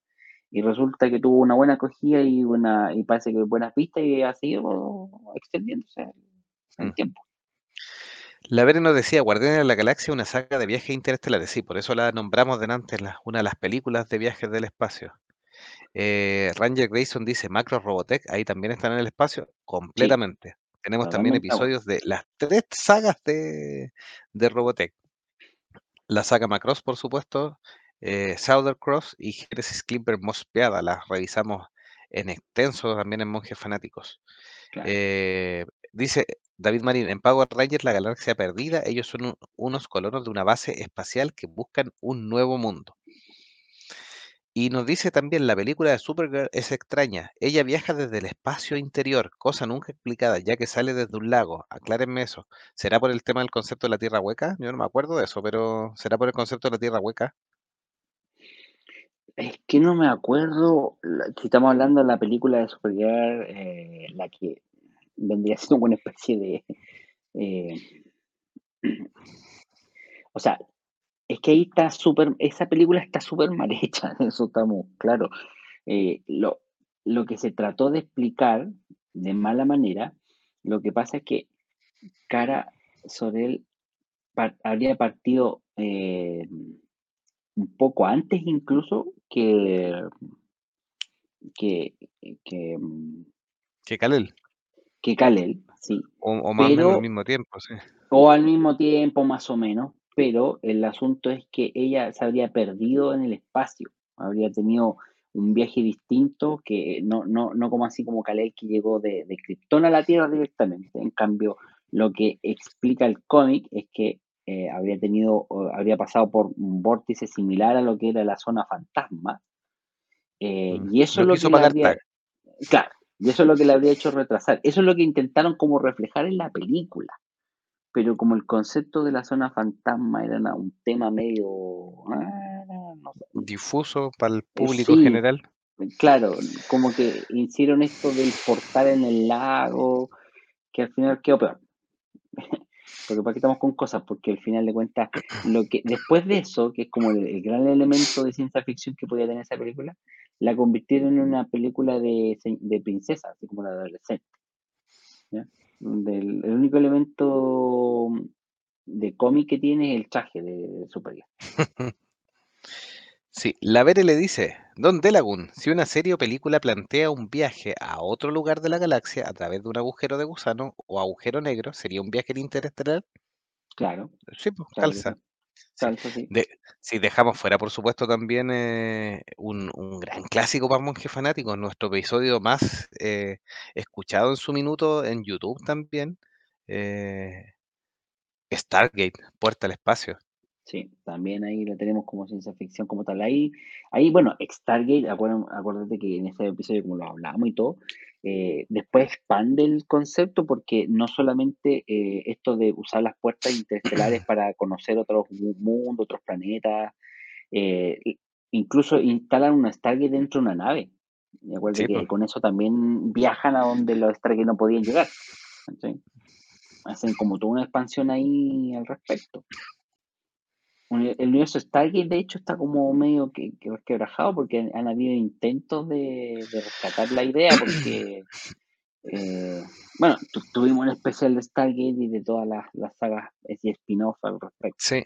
y resulta que tuvo una buena acogida y buena y parece que buenas vistas y ha seguido extendiéndose en el mm. tiempo. La Vere nos decía, Guardianes de la Galaxia, una saga de viajes interestelares. Sí, por eso la nombramos delante, la una de las películas de viajes del espacio. Eh, Ranger Grayson dice, Macro Robotech, ahí también están en el espacio, Sí, completamente. Tenemos también episodios de las 3 sagas de de Robotech. La saga Macross, por supuesto, eh, Southern Cross y Genesis Clipper Mospeada, las revisamos en extenso también en Monjes Fanáticos. Claro. Eh, dice David Marín, en Power Rangers, la galaxia perdida, ellos son unos colonos de una base espacial que buscan un nuevo mundo. Y nos dice también, la película de Supergirl es extraña. Ella viaja desde el espacio interior, cosa nunca explicada, ya que sale desde un lago. Aclárenme eso. ¿Será por el tema del concepto de la Tierra hueca? Yo no me acuerdo de eso, pero ¿será por el concepto de la Tierra hueca? Es que no me acuerdo, si estamos hablando de la película de Supergirl, eh, la que vendría siendo una especie de, eh, o sea, es que ahí está súper esa película está súper mal hecha, eso estamos claro. Eh, lo lo que se trató de explicar de mala manera, lo que pasa es que Kara Zor-El par habría partido, eh, un poco antes incluso que que que, mm, Que Kal-El, que Kal-El, sí, o, o más o menos al mismo tiempo, sí. o al mismo tiempo, más o menos, pero el asunto es que ella se habría perdido en el espacio, habría tenido un viaje distinto que no no no como así como Kal-El que llegó de de Krypton a la Tierra directamente. En cambio, lo que explica el cómic es que, eh, habría tenido habría pasado por un vórtice similar a lo que era la zona fantasma, eh, Mm. y eso es lo que le habría claro, y eso es lo que le habría hecho retrasar. Eso es lo que intentaron como reflejar en la película. Pero como el concepto de la zona fantasma era un tema medio, ah, no sé, Difuso para el eh, público sí, general. claro, como que hicieron esto del portal en el lago, que al final quedó peor. Porque para qué estamos con cosas, porque al final de cuentas, lo que después de eso, que es como el, el gran elemento de ciencia ficción que podía tener esa película, la convirtieron en una película de, de princesa, así como la de adolescente. ¿ya? Del- el único elemento de cómic que tiene es el traje de Supergirl. Sí, la Vere le dice, Don Delagun, si una serie o película plantea un viaje a otro lugar de la galaxia a través de un agujero de gusano o agujero negro, ¿sería un viaje interestelar? Claro, Sí, pues claro calza. sí. Sí. de, sí, dejamos fuera, por supuesto, también eh, un, un gran clásico para monjes fanáticos, nuestro episodio más eh, escuchado en su minuto en YouTube también, eh, Stargate, Puerta al Espacio. Sí, también ahí lo tenemos como ciencia ficción como tal. Ahí, ahí bueno, Stargate, acuérdate, acuérdate que en ese episodio, como lo hablamos y todo, eh, después expande el concepto porque no solamente eh, esto de usar las puertas interestelares para conocer otros mu- mundos, otros planetas, eh, incluso instalan una Stargate dentro de una nave. Y acuérdate Sí, pues. que con eso también viajan a donde los Stargate no podían llegar. Hacen como toda una expansión ahí al respecto. El universo Stargate, de hecho, está como medio que, que resquebrajado porque han, han habido intentos de, de rescatar la idea porque, eh, bueno, tu- tuvimos un especial de Stargate y de todas las, las sagas y spin-off al respecto. Sí,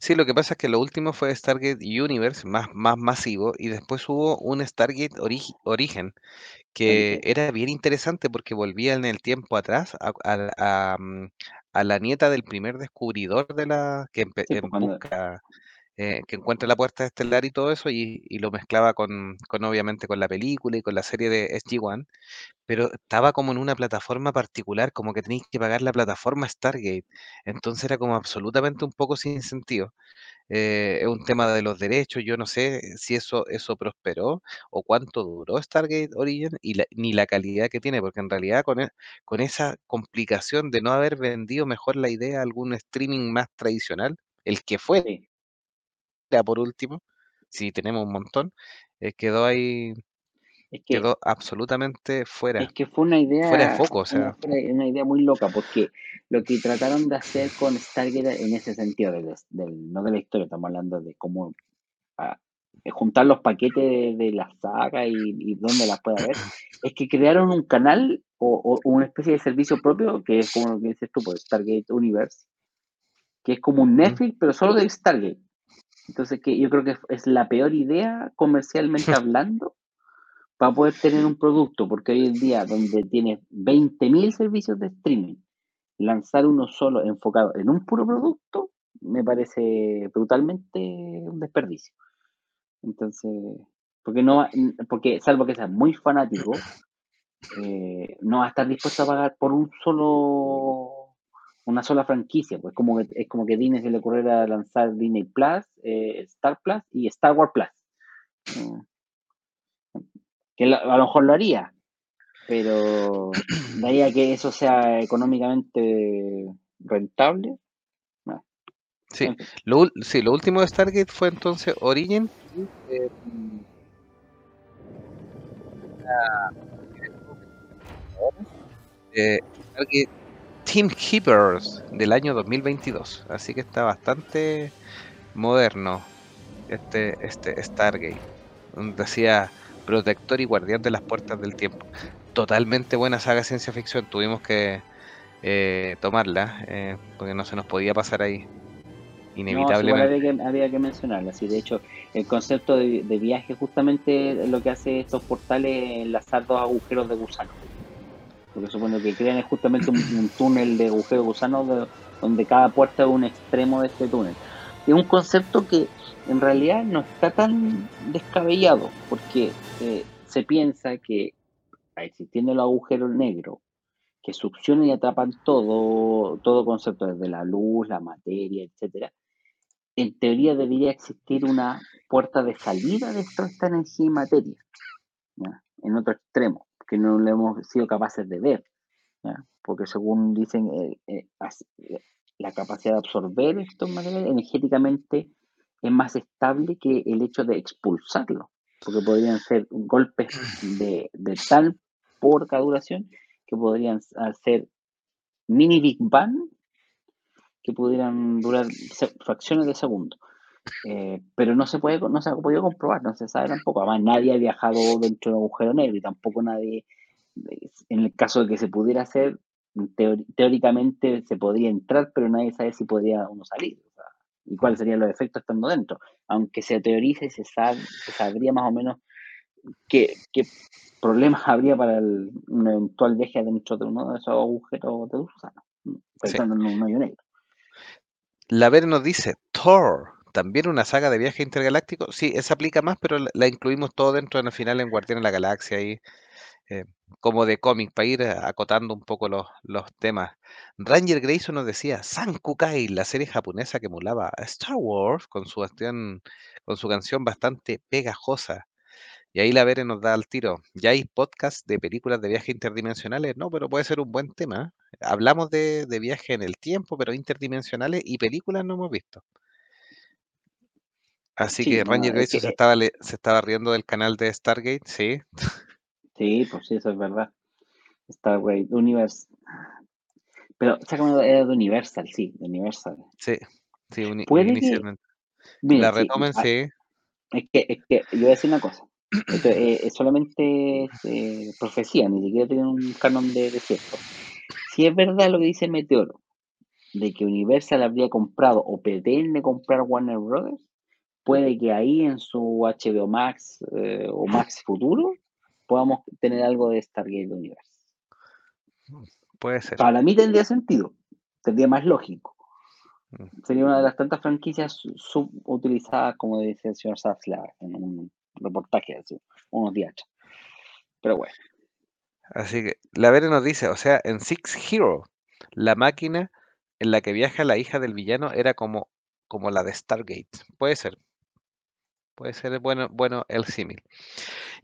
sí, lo que pasa es que lo último fue Stargate Universe, más, más masivo, y después hubo un Stargate Origi- Origen, que era bien interesante porque volvía en el tiempo atrás a, a- a, mm, a la nieta del primer descubridor de la que Sí, pues en cuando, busca eh, que encuentra la puerta estelar y todo eso, y, y lo mezclaba con, con, obviamente, con la película y con la serie de SG-1, pero estaba como en una plataforma particular, como que tenéis que pagar la plataforma Stargate, entonces era como absolutamente un poco sin sentido. Eh, es un tema de los derechos, yo no sé si eso, eso prosperó o cuánto duró Stargate Origin y la- ni la calidad que tiene, porque en realidad con, e- con esa complicación de no haber vendido mejor la idea a algún streaming más tradicional, el que Sí. Por último, si tenemos un montón, eh, quedó ahí, Es que quedó absolutamente fuera, Es que fue una fuera de idea, foco, o sea, una una idea muy loca, porque lo que trataron de hacer con Stargate en ese sentido, del, del- no de la historia, estamos hablando de cómo ah, eh, juntar los paquetes de, de la saga y, y dónde las puede ver, es que crearon un canal o, o una especie de servicio propio, que es como lo que dices tú, pues, Stargate Universe, que es como un. Netflix, pero solo de Stargate. Entonces, que yo creo que es la peor idea comercialmente hablando para poder tener un producto, porque hoy en día donde tienes 20.000 servicios de streaming, lanzar uno solo enfocado en un puro producto me parece brutalmente un desperdicio. Entonces, porque no porque salvo que seas muy fanático, eh, no va a estar dispuesto a pagar por un solo una sola franquicia, pues como que, es como que Disney se le ocurriera lanzar Disney Plus, eh, Star Plus y Star Wars Plus. Mm, que lo- a lo mejor lo haría, pero de ahí a que eso sea económicamente rentable, no. sí, lo, sí, lo último de Stargate fue entonces Origin, y, eh, eh, Stargate Team Keepers del año 2022, así que está bastante moderno este, este Stargate, donde decía protector y guardián de las puertas del tiempo. Totalmente buena saga ciencia ficción, tuvimos que eh, tomarla, eh, porque no se nos podía pasar ahí, sí, inevitablemente. había que, mencionarlo. Así, de hecho, el concepto de, viaje justamente lo que hace estos portales es enlazar dos agujeros de gusano. Porque supone que crean es justamente un, túnel de agujeros de gusano de- donde cada puerta es un extremo de este túnel. Es un concepto que en realidad no está tan descabellado, porque eh, se piensa que existiendo los agujeros negros que succionan y atrapan todo, todo concepto, desde la luz, la materia, etcétera, en teoría debería existir una puerta de salida de toda esta energía y materia, en otro extremo, que no lo hemos sido capaces de ver, porque según dicen, eh, eh, eh, la capacidad de absorber estos materiales energéticamente es más estable que el hecho de expulsarlo, porque podrían ser golpes de, de tal poca duración que podrían ser mini Big Bang que pudieran durar fracciones de segundo. Eh, pero no se puede, no se ha podido comprobar, no se sabe tampoco. Además, nadie ha viajado dentro de un agujero negro y tampoco nadie, eh, en el caso de que se pudiera hacer, teóricamente se podría entrar, pero nadie sabe si podría uno salir. y cuáles serían los efectos estando dentro. Aunque se teorice, se, sabe, se sabría más o menos qué, qué problemas habría para el, un eventual viaje dentro de uno de esos agujeros de gusano, Sí. pensando en un hoyo negro. La Ver nos dice, Thor, también una saga de viaje intergaláctico. Sí, esa aplica más, pero la, incluimos todo dentro en el final en Guardián de la Galaxia ahí, eh, como de cómic, para ir eh, acotando un poco los, los temas. Ranger Grayson nos decía, Sankukai, la serie japonesa que emulaba Star Wars con su, canción- con su canción bastante pegajosa. Y ahí la Vere nos da al tiro. Ya hay podcast de películas de viaje interdimensionales, no, pero puede ser un buen tema. Hablamos de, de viaje en el tiempo, pero interdimensionales y películas no hemos visto. Así Sí, que no, Ranger es que, Grayson se eh, estaba, se estaba riendo del canal de Stargate, sí, sí, pues sí, eso es verdad. Star Wars Universe. Pero sácame era de Universal, sí, de Universal. sí, sí, uni- que, inicialmente. Que la retomen, ah, sí, es que, es que yo voy a decir una cosa. Esto es, es solamente eh, profecía, ni siquiera tiene un canon de, de cierto. Si es verdad lo que dice Meteoro, de que Universal habría comprado o pretende comprar Warner Brothers, puede que ahí en su HBO Max eh, o Max futuro podamos tener algo de Stargate Universe. puede ser. Para mí tendría sentido, tendría más lógico. Mm. Sería una de las tantas franquicias su subutilizadas, como dice el señor Zaslav en un reportaje hace unos días atrás. Pero bueno. Así que la Vere nos dice, o sea, en Six Hero, la máquina en la que viaja la hija del villano era como, como la de Stargate. Puede ser. Puede ser bueno, bueno el símil.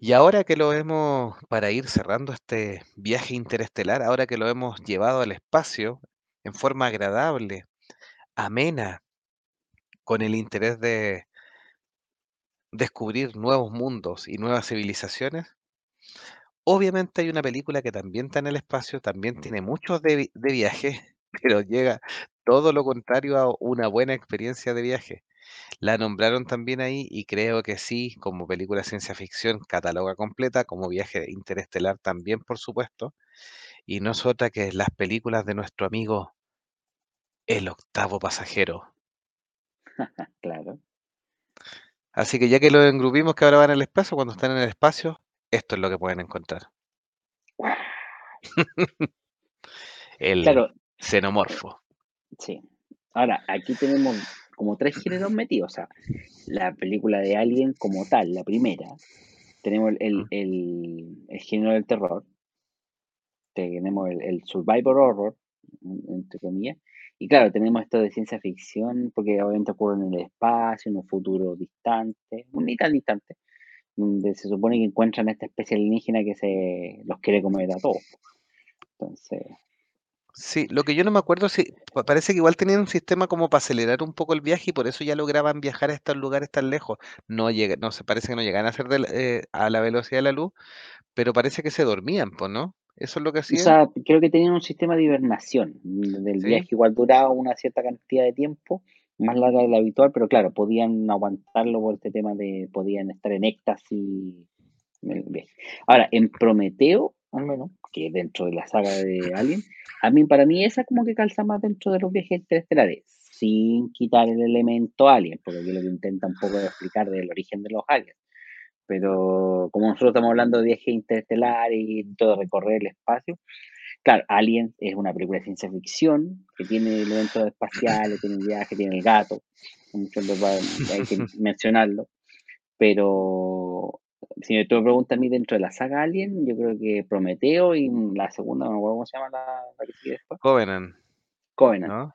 Y ahora que lo hemos, para ir cerrando este viaje interestelar, ahora que lo hemos llevado al espacio en forma agradable, amena, con el interés de descubrir nuevos mundos y nuevas civilizaciones, obviamente hay una película que también está en el espacio, también tiene muchos de, de viaje, pero llega todo lo contrario a una buena experiencia de viaje. La nombraron también ahí y creo que sí, como película de ciencia ficción, cataloga completa, como viaje interestelar también, por supuesto, y no es otra que las películas de nuestro amigo El octavo pasajero. Claro. Así que ya que lo engrupimos que ahora van al espacio, cuando están en el espacio, esto es lo que pueden encontrar. El Claro, xenomorfo. sí. Ahora, aquí tenemos como tres géneros metidos. O sea, la película de Alien como tal, la primera. Tenemos el, el, el género del terror. Tenemos el, el survivor horror, en- entre comillas. Y claro, tenemos esto de ciencia ficción, porque obviamente ocurre en el espacio, en un futuro distante, ni tan distante, donde se supone que encuentran esta especie alienígena que se los quiere comer a todos. Entonces, Sí, lo que yo no me acuerdo si pa- parece que igual tenían un sistema como para acelerar un poco el viaje y por eso ya lograban viajar a estos lugares tan lejos. No llega, no se parece que no llegan a hacer de la- eh, a la velocidad de la luz, pero parece que se dormían, pues, ¿no? Eso es lo que o hacían, sea, creo que tenían un sistema de hibernación, donde el ¿sí? viaje igual duraba una cierta cantidad de tiempo, más larga de la habitual, pero claro, podían aguantarlo por este tema de, podían estar en éxtasis en el viaje. Ahora, en Prometeo, al menos, que dentro de la saga de Alien, a mí, para mí esa como que calza más dentro de los viajes interestelares, sin quitar el elemento alien, porque aquí lo que intenta un poco explicar del origen de los aliens. Pero como nosotros estamos hablando de viajes interestelares y todo recorrer el espacio, claro, Alien es una película de ciencia ficción que tiene elementos espaciales, tiene el viaje, tiene el gato, hay que mencionarlo, pero si me preguntas a mí dentro de la saga Alien, yo creo que Prometeo y la segunda, no me acuerdo cómo se llama la, la que sigue después, Covenant, Covenant. ¿no?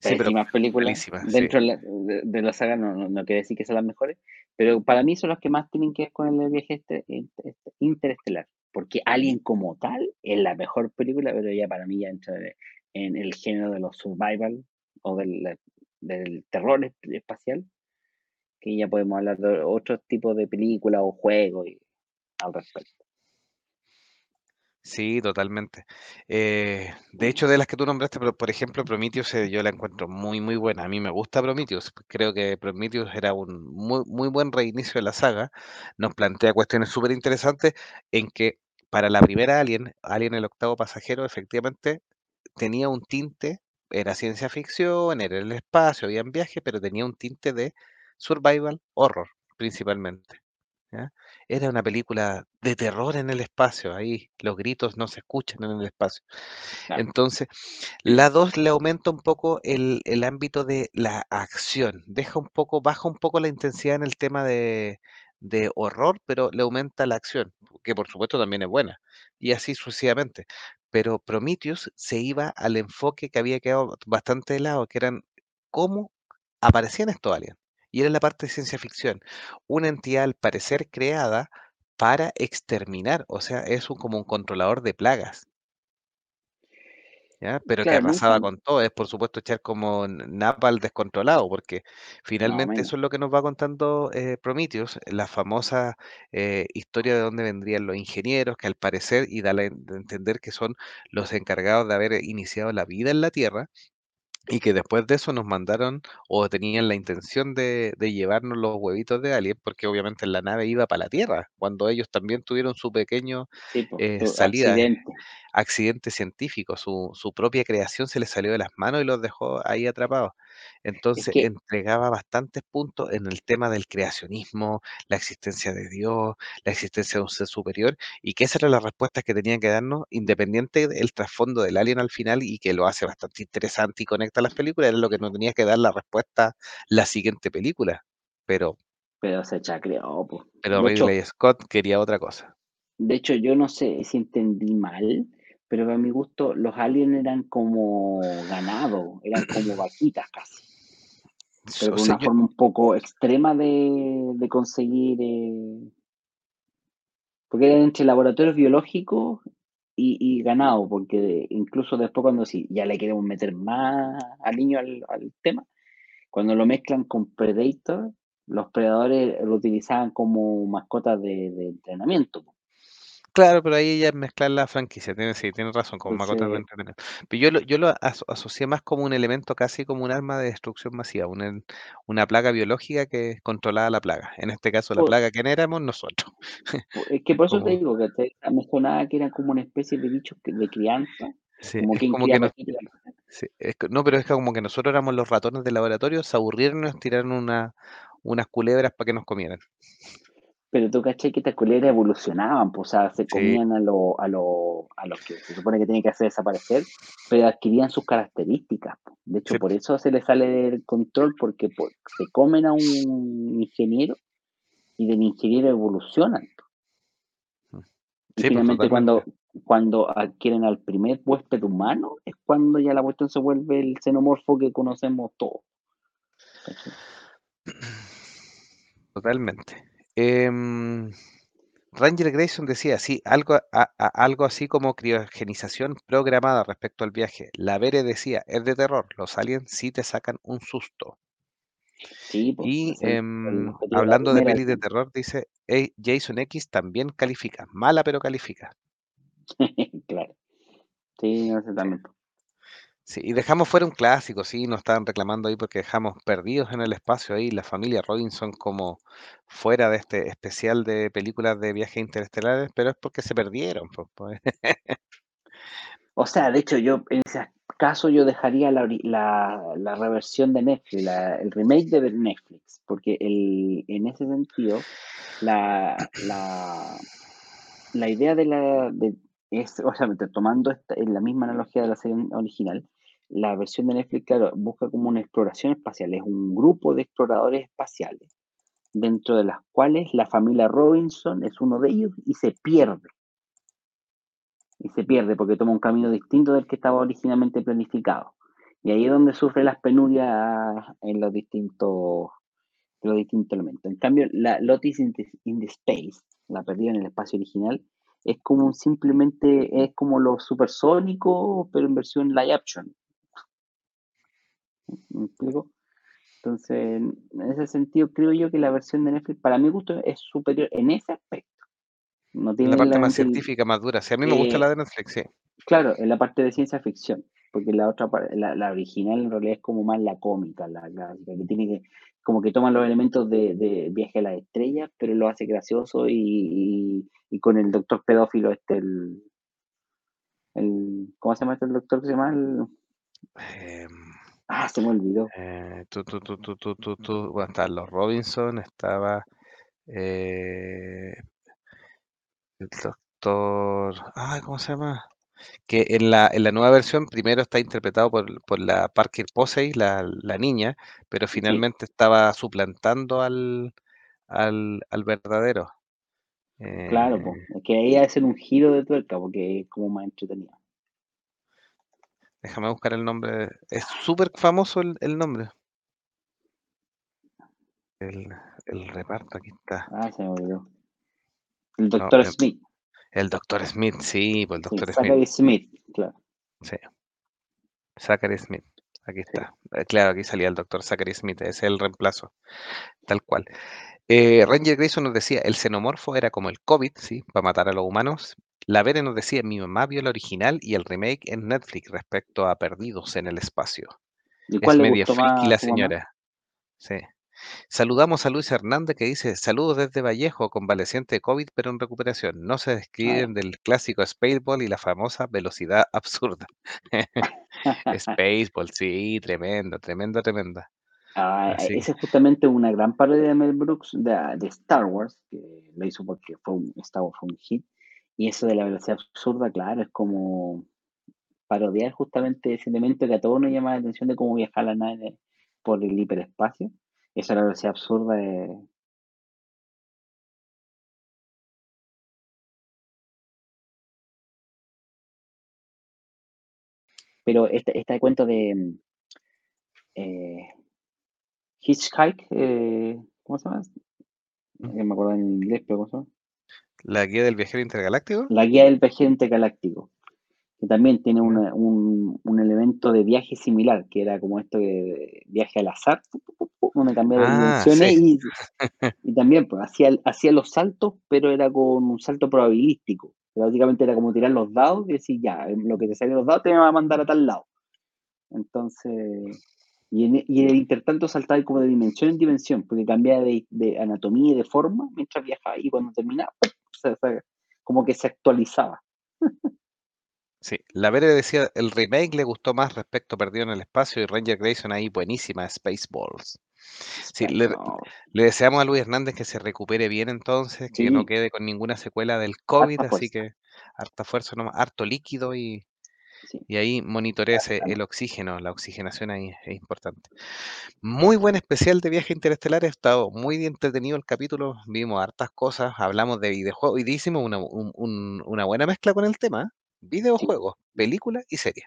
Sí, pero películas. malísima, sí. Dentro de la, de, de la saga no, no, no quiere decir que sean las mejores, pero para mí son las que más tienen que ver con el viaje este- este- este- interestelar. Porque Alien como tal es la mejor película, pero ya para mí ya entra de- en el género de los survival o del, del terror es- espacial, que ya podemos hablar de otros tipos de películas o juegos al respecto. Sí, totalmente. Eh, de hecho, de las que tú nombraste, por ejemplo, Prometheus, eh, yo la encuentro muy, muy buena. A mí me gusta Prometheus. Creo que Prometheus era un muy, muy buen reinicio de la saga. Nos plantea cuestiones súper interesantes en que para la primera Alien, Alien el octavo pasajero, efectivamente tenía un tinte, era ciencia ficción, era el espacio, había viajes, pero tenía un tinte de survival horror, principalmente. ¿ya? Era una película de terror en el espacio, ahí los gritos no se escuchan en el espacio. Claro. Entonces, la 2 le aumenta un poco el, el ámbito de la acción, deja un poco, baja un poco la intensidad en el tema de, de horror, pero le aumenta la acción, que por supuesto también es buena, y así sucesivamente. Pero Prometheus se iba al enfoque que había quedado bastante de lado, que eran cómo aparecían estos aliens. Y era la parte de ciencia ficción. Una entidad al parecer creada para exterminar, o sea, es un, como un controlador de plagas. ¿ya? Pero que Claro, nunca, arrasaba con todo, es por supuesto echar como n- napal descontrolado, porque más o finalmente menos. eso es lo que nos va contando eh, Prometheus, la famosa eh, historia de dónde vendrían los ingenieros, que al parecer, y da la en- de entender que son los encargados de haber iniciado la vida en la Tierra, y que después de eso nos mandaron o tenían la intención de, de llevarnos los huevitos de alien, porque obviamente la nave iba para la Tierra, cuando ellos también tuvieron su pequeño Sí, pues, eh, salida accidente. accidente científico, su, su propia creación se le salió de las manos y los dejó ahí atrapados. Es Entonces que, entregaba bastantes puntos en el tema del creacionismo, la existencia de Dios, la existencia de un ser superior, y que esas eran las respuestas que tenían que darnos, independiente del trasfondo del alien al final, y que lo hace bastante interesante y conecta las películas, era lo que nos tenía que dar la respuesta la siguiente película. Pero, pero se chacreó, po. pero De hecho, Ridley Scott quería otra cosa. de hecho, yo no sé si entendí mal, pero a mi gusto los aliens eran como ganado, eran como vaquitas casi, pero con una forma un poco extrema de, de conseguir, eh, porque eran entre laboratorios biológicos y, y ganado, porque incluso después cuando si ya le queremos meter más al niño al, al tema, cuando lo mezclan con Predator, los predadores lo utilizaban como mascotas de, de entrenamiento. Claro, pero ahí ya es mezclar la franquicia, tiene, sí, tiene razón, de Entonces, entretenimiento. Pero yo lo, yo lo aso- asocié más como un elemento casi como un arma de destrucción masiva, una, una plaga biológica que controlaba la plaga. En este caso, la por- plaga, ¿quién éramos? Nosotros. por- es que por eso te Como, digo que te, me sonaba que eran como una especie de bichos que- de crianza, sí, como es quien como cría que nos, paquitas. sí, es que- no, pero es que como que nosotros éramos los ratones del laboratorio, se aburrieron y nos tiraron una, unas culebras para que nos comieran. Pero tú caché que estas culeras evolucionaban, pues, o sea, se Sí, comían a, lo, a, lo, a los que se supone que tienen que hacer desaparecer, pero adquirían sus características. De hecho, sí, por eso se les sale del control, porque po- se comen a un ingeniero y del ingeniero evolucionan. Y sí, finalmente cuando, cuando adquieren al primer huésped humano, es cuando ya la cuestión se vuelve el xenomorfo que conocemos todos. Totalmente. Em, Ranger Grayson decía, sí, algo, a- a- algo así como criogenización programada respecto al viaje. La Vere decía, es de terror, los aliens sí te sacan un susto. Sí, pues, Y ese es el, el em, objetivo de la hablando de primera. pelis de terror, dice, "Ey, Jason X también califica, mala pero califica. claro. Sí, no sé Sí, también. Sí, y dejamos fuera un clásico, sí, nos estaban reclamando ahí porque dejamos perdidos en el espacio ahí la familia Robinson como fuera de este especial de películas de viajes interestelares, pero es porque se perdieron. pues, pues. O sea, de hecho, yo en ese caso yo dejaría la, la, la reversión de Netflix, el remake de Netflix, porque el, en ese sentido, la, la, la idea de la... De, es, o tomando en la misma analogía de la serie original, la versión de Netflix, busca como una exploración espacial, es un grupo de exploradores espaciales, dentro de las cuales la familia Robinson es uno de ellos y se pierde y se pierde porque toma un camino distinto del que estaba originalmente planificado. Y ahí es donde sufre las penurias en los distintos, los distintos elementos. En cambio, la Lotus in the, in the Space, la perdida en el espacio original, es como un simplemente, es como lo supersónico, pero en versión live action. ¿Me explico? Entonces, en ese sentido, creo yo que la versión de Netflix, para mi gusto, es superior en ese aspecto. No La tiene parte la más científica, más dura. Sí, a mí me gusta eh, la de Netflix, sí. Claro, en la parte de ciencia ficción, porque la otra la, la original en realidad es como más la cómica, la clásica, que tiene que, como que toma los elementos de, de Viaje a las Estrellas, pero lo hace gracioso y, y, y con el doctor pedófilo, este, el, el, ¿cómo se llama este el doctor que se llama? El- Em, ah, se me olvidó. eh, tú, tú, tú, tú, tú, tú, tú. Bueno, estaban los Robinson, estaba eh, el doctor. Ay, ¿cómo se llama? Que en la, en la nueva versión primero está interpretado por, por la Parker Posey, la, la niña, pero Sí, finalmente estaba suplantando al, al, al verdadero. claro, pues, es que ahí hacen un giro de tuerca porque es como más entretenido. déjame buscar el nombre. Es súper famoso el, el nombre. El, el reparto, aquí está. Ah, se me olvidó. El doctor eh, Smith, el doctor Smith, sí, pues el sí, doctor Smith. Zachary Smith, claro, Sí, Zachary Smith. Aquí está. Eh, Claro, aquí salía el doctor Zachary Smith, ese es el reemplazo, tal cual. Eh, Ranger Grayson nos decía, el xenomorfo era como el COVID, ¿sí? Para matar a los humanos. La Vere nos decía, mi mamá vio el original y el remake en Netflix respecto a Perdidos en el Espacio. ¿Y Es cuál le media gustó friki más la señora. Sí. Saludamos a Luis Hernández que dice, saludos desde Vallejo, convaleciente de COVID pero en recuperación. No se Ah, describen del clásico Spaceball y la famosa velocidad absurda. Spaceball, sí, tremendo, tremendo, tremenda. Ah, Así. esa es justamente una gran parodia de Mel Brooks de, de Star Wars, que lo hizo porque fue un, Star Wars fue un hit. Y eso de la velocidad absurda, claro, es como parodiar justamente ese elemento que a todos nos llama la atención de cómo viajar la nave por el hiperespacio. Esa es la velocidad absurda de, Pero este, este cuento de eh, Hitchhike, eh, ¿cómo se llama? No me acuerdo en inglés, pero ¿cómo se llama? ¿La guía del viajero intergaláctico? La guía del viajero intergaláctico, que también tiene una, un, un, elemento de viaje similar, que era como esto de viaje al azar, donde cambié de Ah, dimensiones sí. y, y, también pues, hacía, hacía los saltos, pero era con un salto probabilístico. Básicamente era como tirar los dados y decir, ya, lo que te salen los dados te va a mandar a tal lado. Entonces, y en, y en el intertanto saltaba como de dimensión en dimensión, porque cambiaba de, de anatomía y de forma mientras viajaba, y cuando terminaba, o sea, como que se actualizaba. Sí, la Vere decía, el remake le gustó más respecto a Perdido en el Espacio y Ranger Grayson ahí buenísima, Spaceballs. Sí, le, le, deseamos a Luis Hernández que se recupere bien entonces, que sí. no quede con ninguna secuela del COVID, Harta así que harta fuerza, nomás, harto líquido y, sí. y ahí monitorece el oxígeno, la oxigenación ahí es importante. Muy buen especial de viaje interestelar, ha estado muy entretenido el capítulo, vimos hartas cosas, hablamos de videojuegos y hicimos una, un, un, una buena mezcla con el tema, videojuegos, sí. películas y series.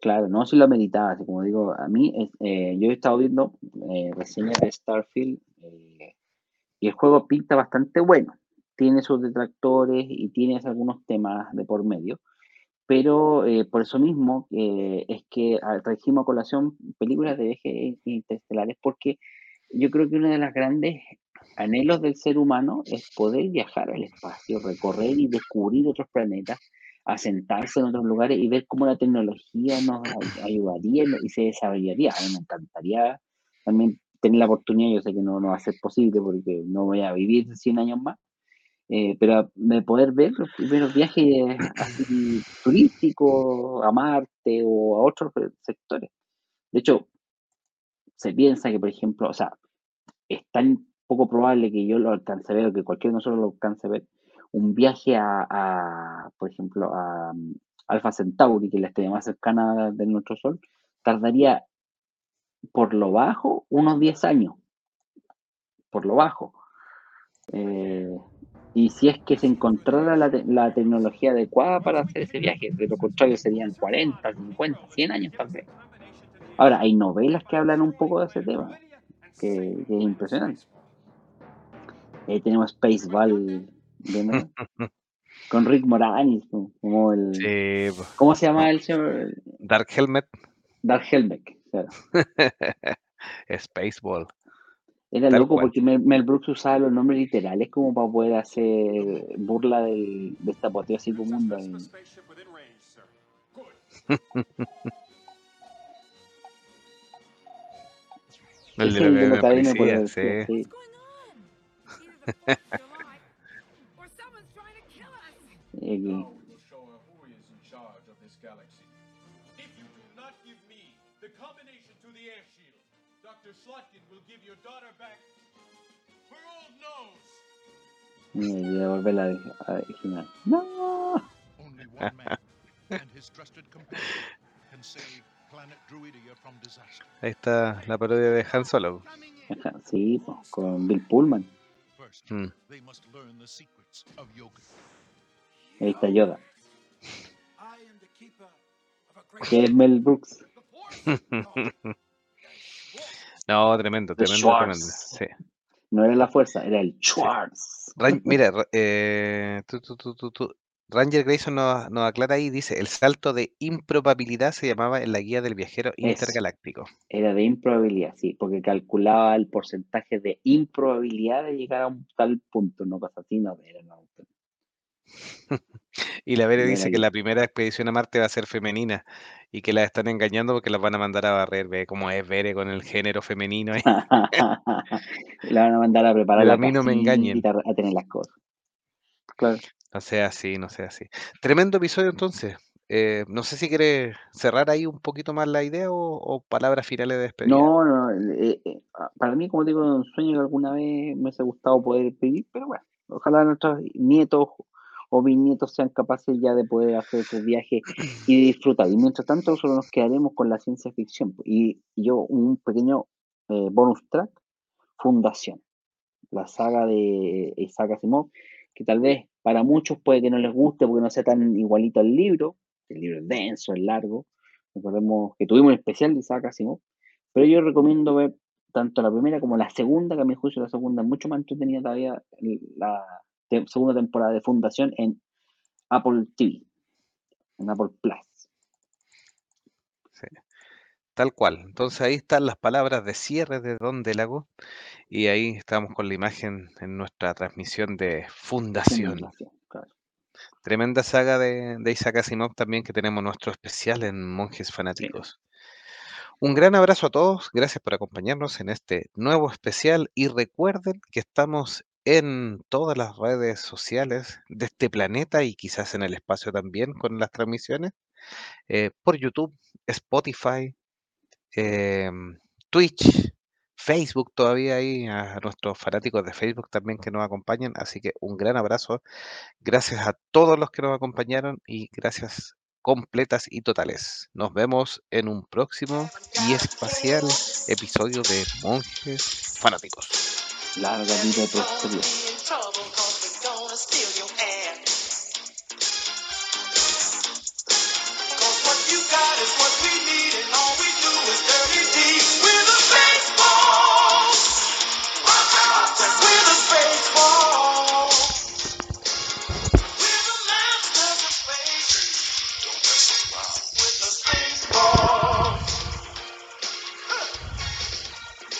Claro, no, si lo meditaba, así como digo, a mí, eh, yo he estado viendo eh, reseñas de Starfield eh, y el juego pinta bastante bueno. Tiene sus detractores y tiene algunos temas de por medio, pero por eso mismo es que trajimos a colación películas de viajes interestelares, porque yo creo que uno de los grandes anhelos del ser humano es poder viajar al espacio, recorrer y descubrir otros planetas, asentarse en otros lugares y ver cómo la tecnología nos ayudaría y se desarrollaría. A mí me encantaría también tener la oportunidad, yo sé que no, no va a ser posible porque no voy a vivir 100 años más, eh, pero de poder ver los primeros viajes turísticos a Marte o a otros sectores. De hecho, se piensa que, por ejemplo, o sea, es tan poco probable que yo lo alcance a ver o que cualquiera de nosotros lo alcance a ver, un viaje a, a por ejemplo, a um, Alpha Centauri, que es la estrella más cercana de nuestro Sol, tardaría por lo bajo unos 10 años. Por lo bajo. Eh, y si es que se encontrara la, te la, tecnología adecuada para hacer ese viaje, de lo contrario serían 40, 50, 100 años tal vez. Ahora, hay novelas que hablan un poco de ese tema, que, que es impresionante. Ahí tenemos Spaceball con Rick Moranis, como el. Sí, ¿Cómo se llama el señor? Dark Helmet. Dark Helmet, claro. Spaceball. Era Tal loco cual. porque Mel, Brooks usaba los nombres literales como para poder hacer burla del, de esta apoteósico mundo. El de la, la policía, sí. sí. Aquí. Mira, voy a volver a la original. No. Ahí está la parodia de Han Solo. Sí, con Bill Pullman. Mm. Ahí está Yoda. Que es Mel Brooks. no, tremendo, tremendo, tremendo. Sí. No era la fuerza, era el Schwartz. Ran mira, eh, tú, tú, tú, tú, Ranger Grayson nos, nos, aclara ahí, dice, el salto de improbabilidad se llamaba en la guía del viajero intergaláctico. Era de improbabilidad, sí, porque calculaba el porcentaje de improbabilidad de llegar a un tal punto, no pasa así, no, era no. Y la Mira dice que que la primera expedición a Marte va a ser femenina y que las están engañando porque las van a mandar a barrer. Ve cómo es Bere con el género femenino ahí. La van a mandar a preparar Pero a la mí no me engañen. a tener las cosas. Claro. No sea así, no sea así. Tremendo episodio entonces. Eh, no sé si quieres cerrar ahí un poquito más la idea o, o palabras finales de despedida. No, no, eh, eh, ah, para mí, como te digo, un sueño que alguna vez me hubiese gustado poder pedir, pero bueno, ojalá nuestros nietos o bisnietos sean capaces ya de poder hacer esos viajes y disfrutar. Y mientras tanto, solo nos quedaremos con la ciencia ficción. Y, y yo, un pequeño bonus track, Fundación, la saga de Isaac Asimov, que tal vez para muchos puede que no les guste porque no sea tan igualito al libro, el libro es denso, es largo, recordemos que tuvimos un especial de Isaac pero yo recomiendo ver tanto la primera como la segunda, que a mi juicio la segunda mucho más entretenida todavía, la segunda temporada de Fundación en Apple TV, en Apple Plus. Tal cual. Entonces ahí están las palabras de cierre de Don Delago y ahí estamos con la imagen en nuestra transmisión de Fundación. Fundación, claro. Tremenda saga de, de Isaac Asimov también que tenemos nuestro especial en Monjes Fanáticos. Un gran abrazo a todos, gracias por acompañarnos en este nuevo especial y recuerden que estamos en todas las redes sociales de este planeta y quizás en el espacio también con las transmisiones, eh, por YouTube, Spotify, em, Twitch, Facebook todavía hay a nuestros fanáticos de Facebook también que nos acompañan, así que un gran abrazo, gracias a todos los que nos acompañaron y gracias completas y totales. Nos vemos en un próximo y espacial episodio de Monjes Fanáticos. Larga vida prosperidad.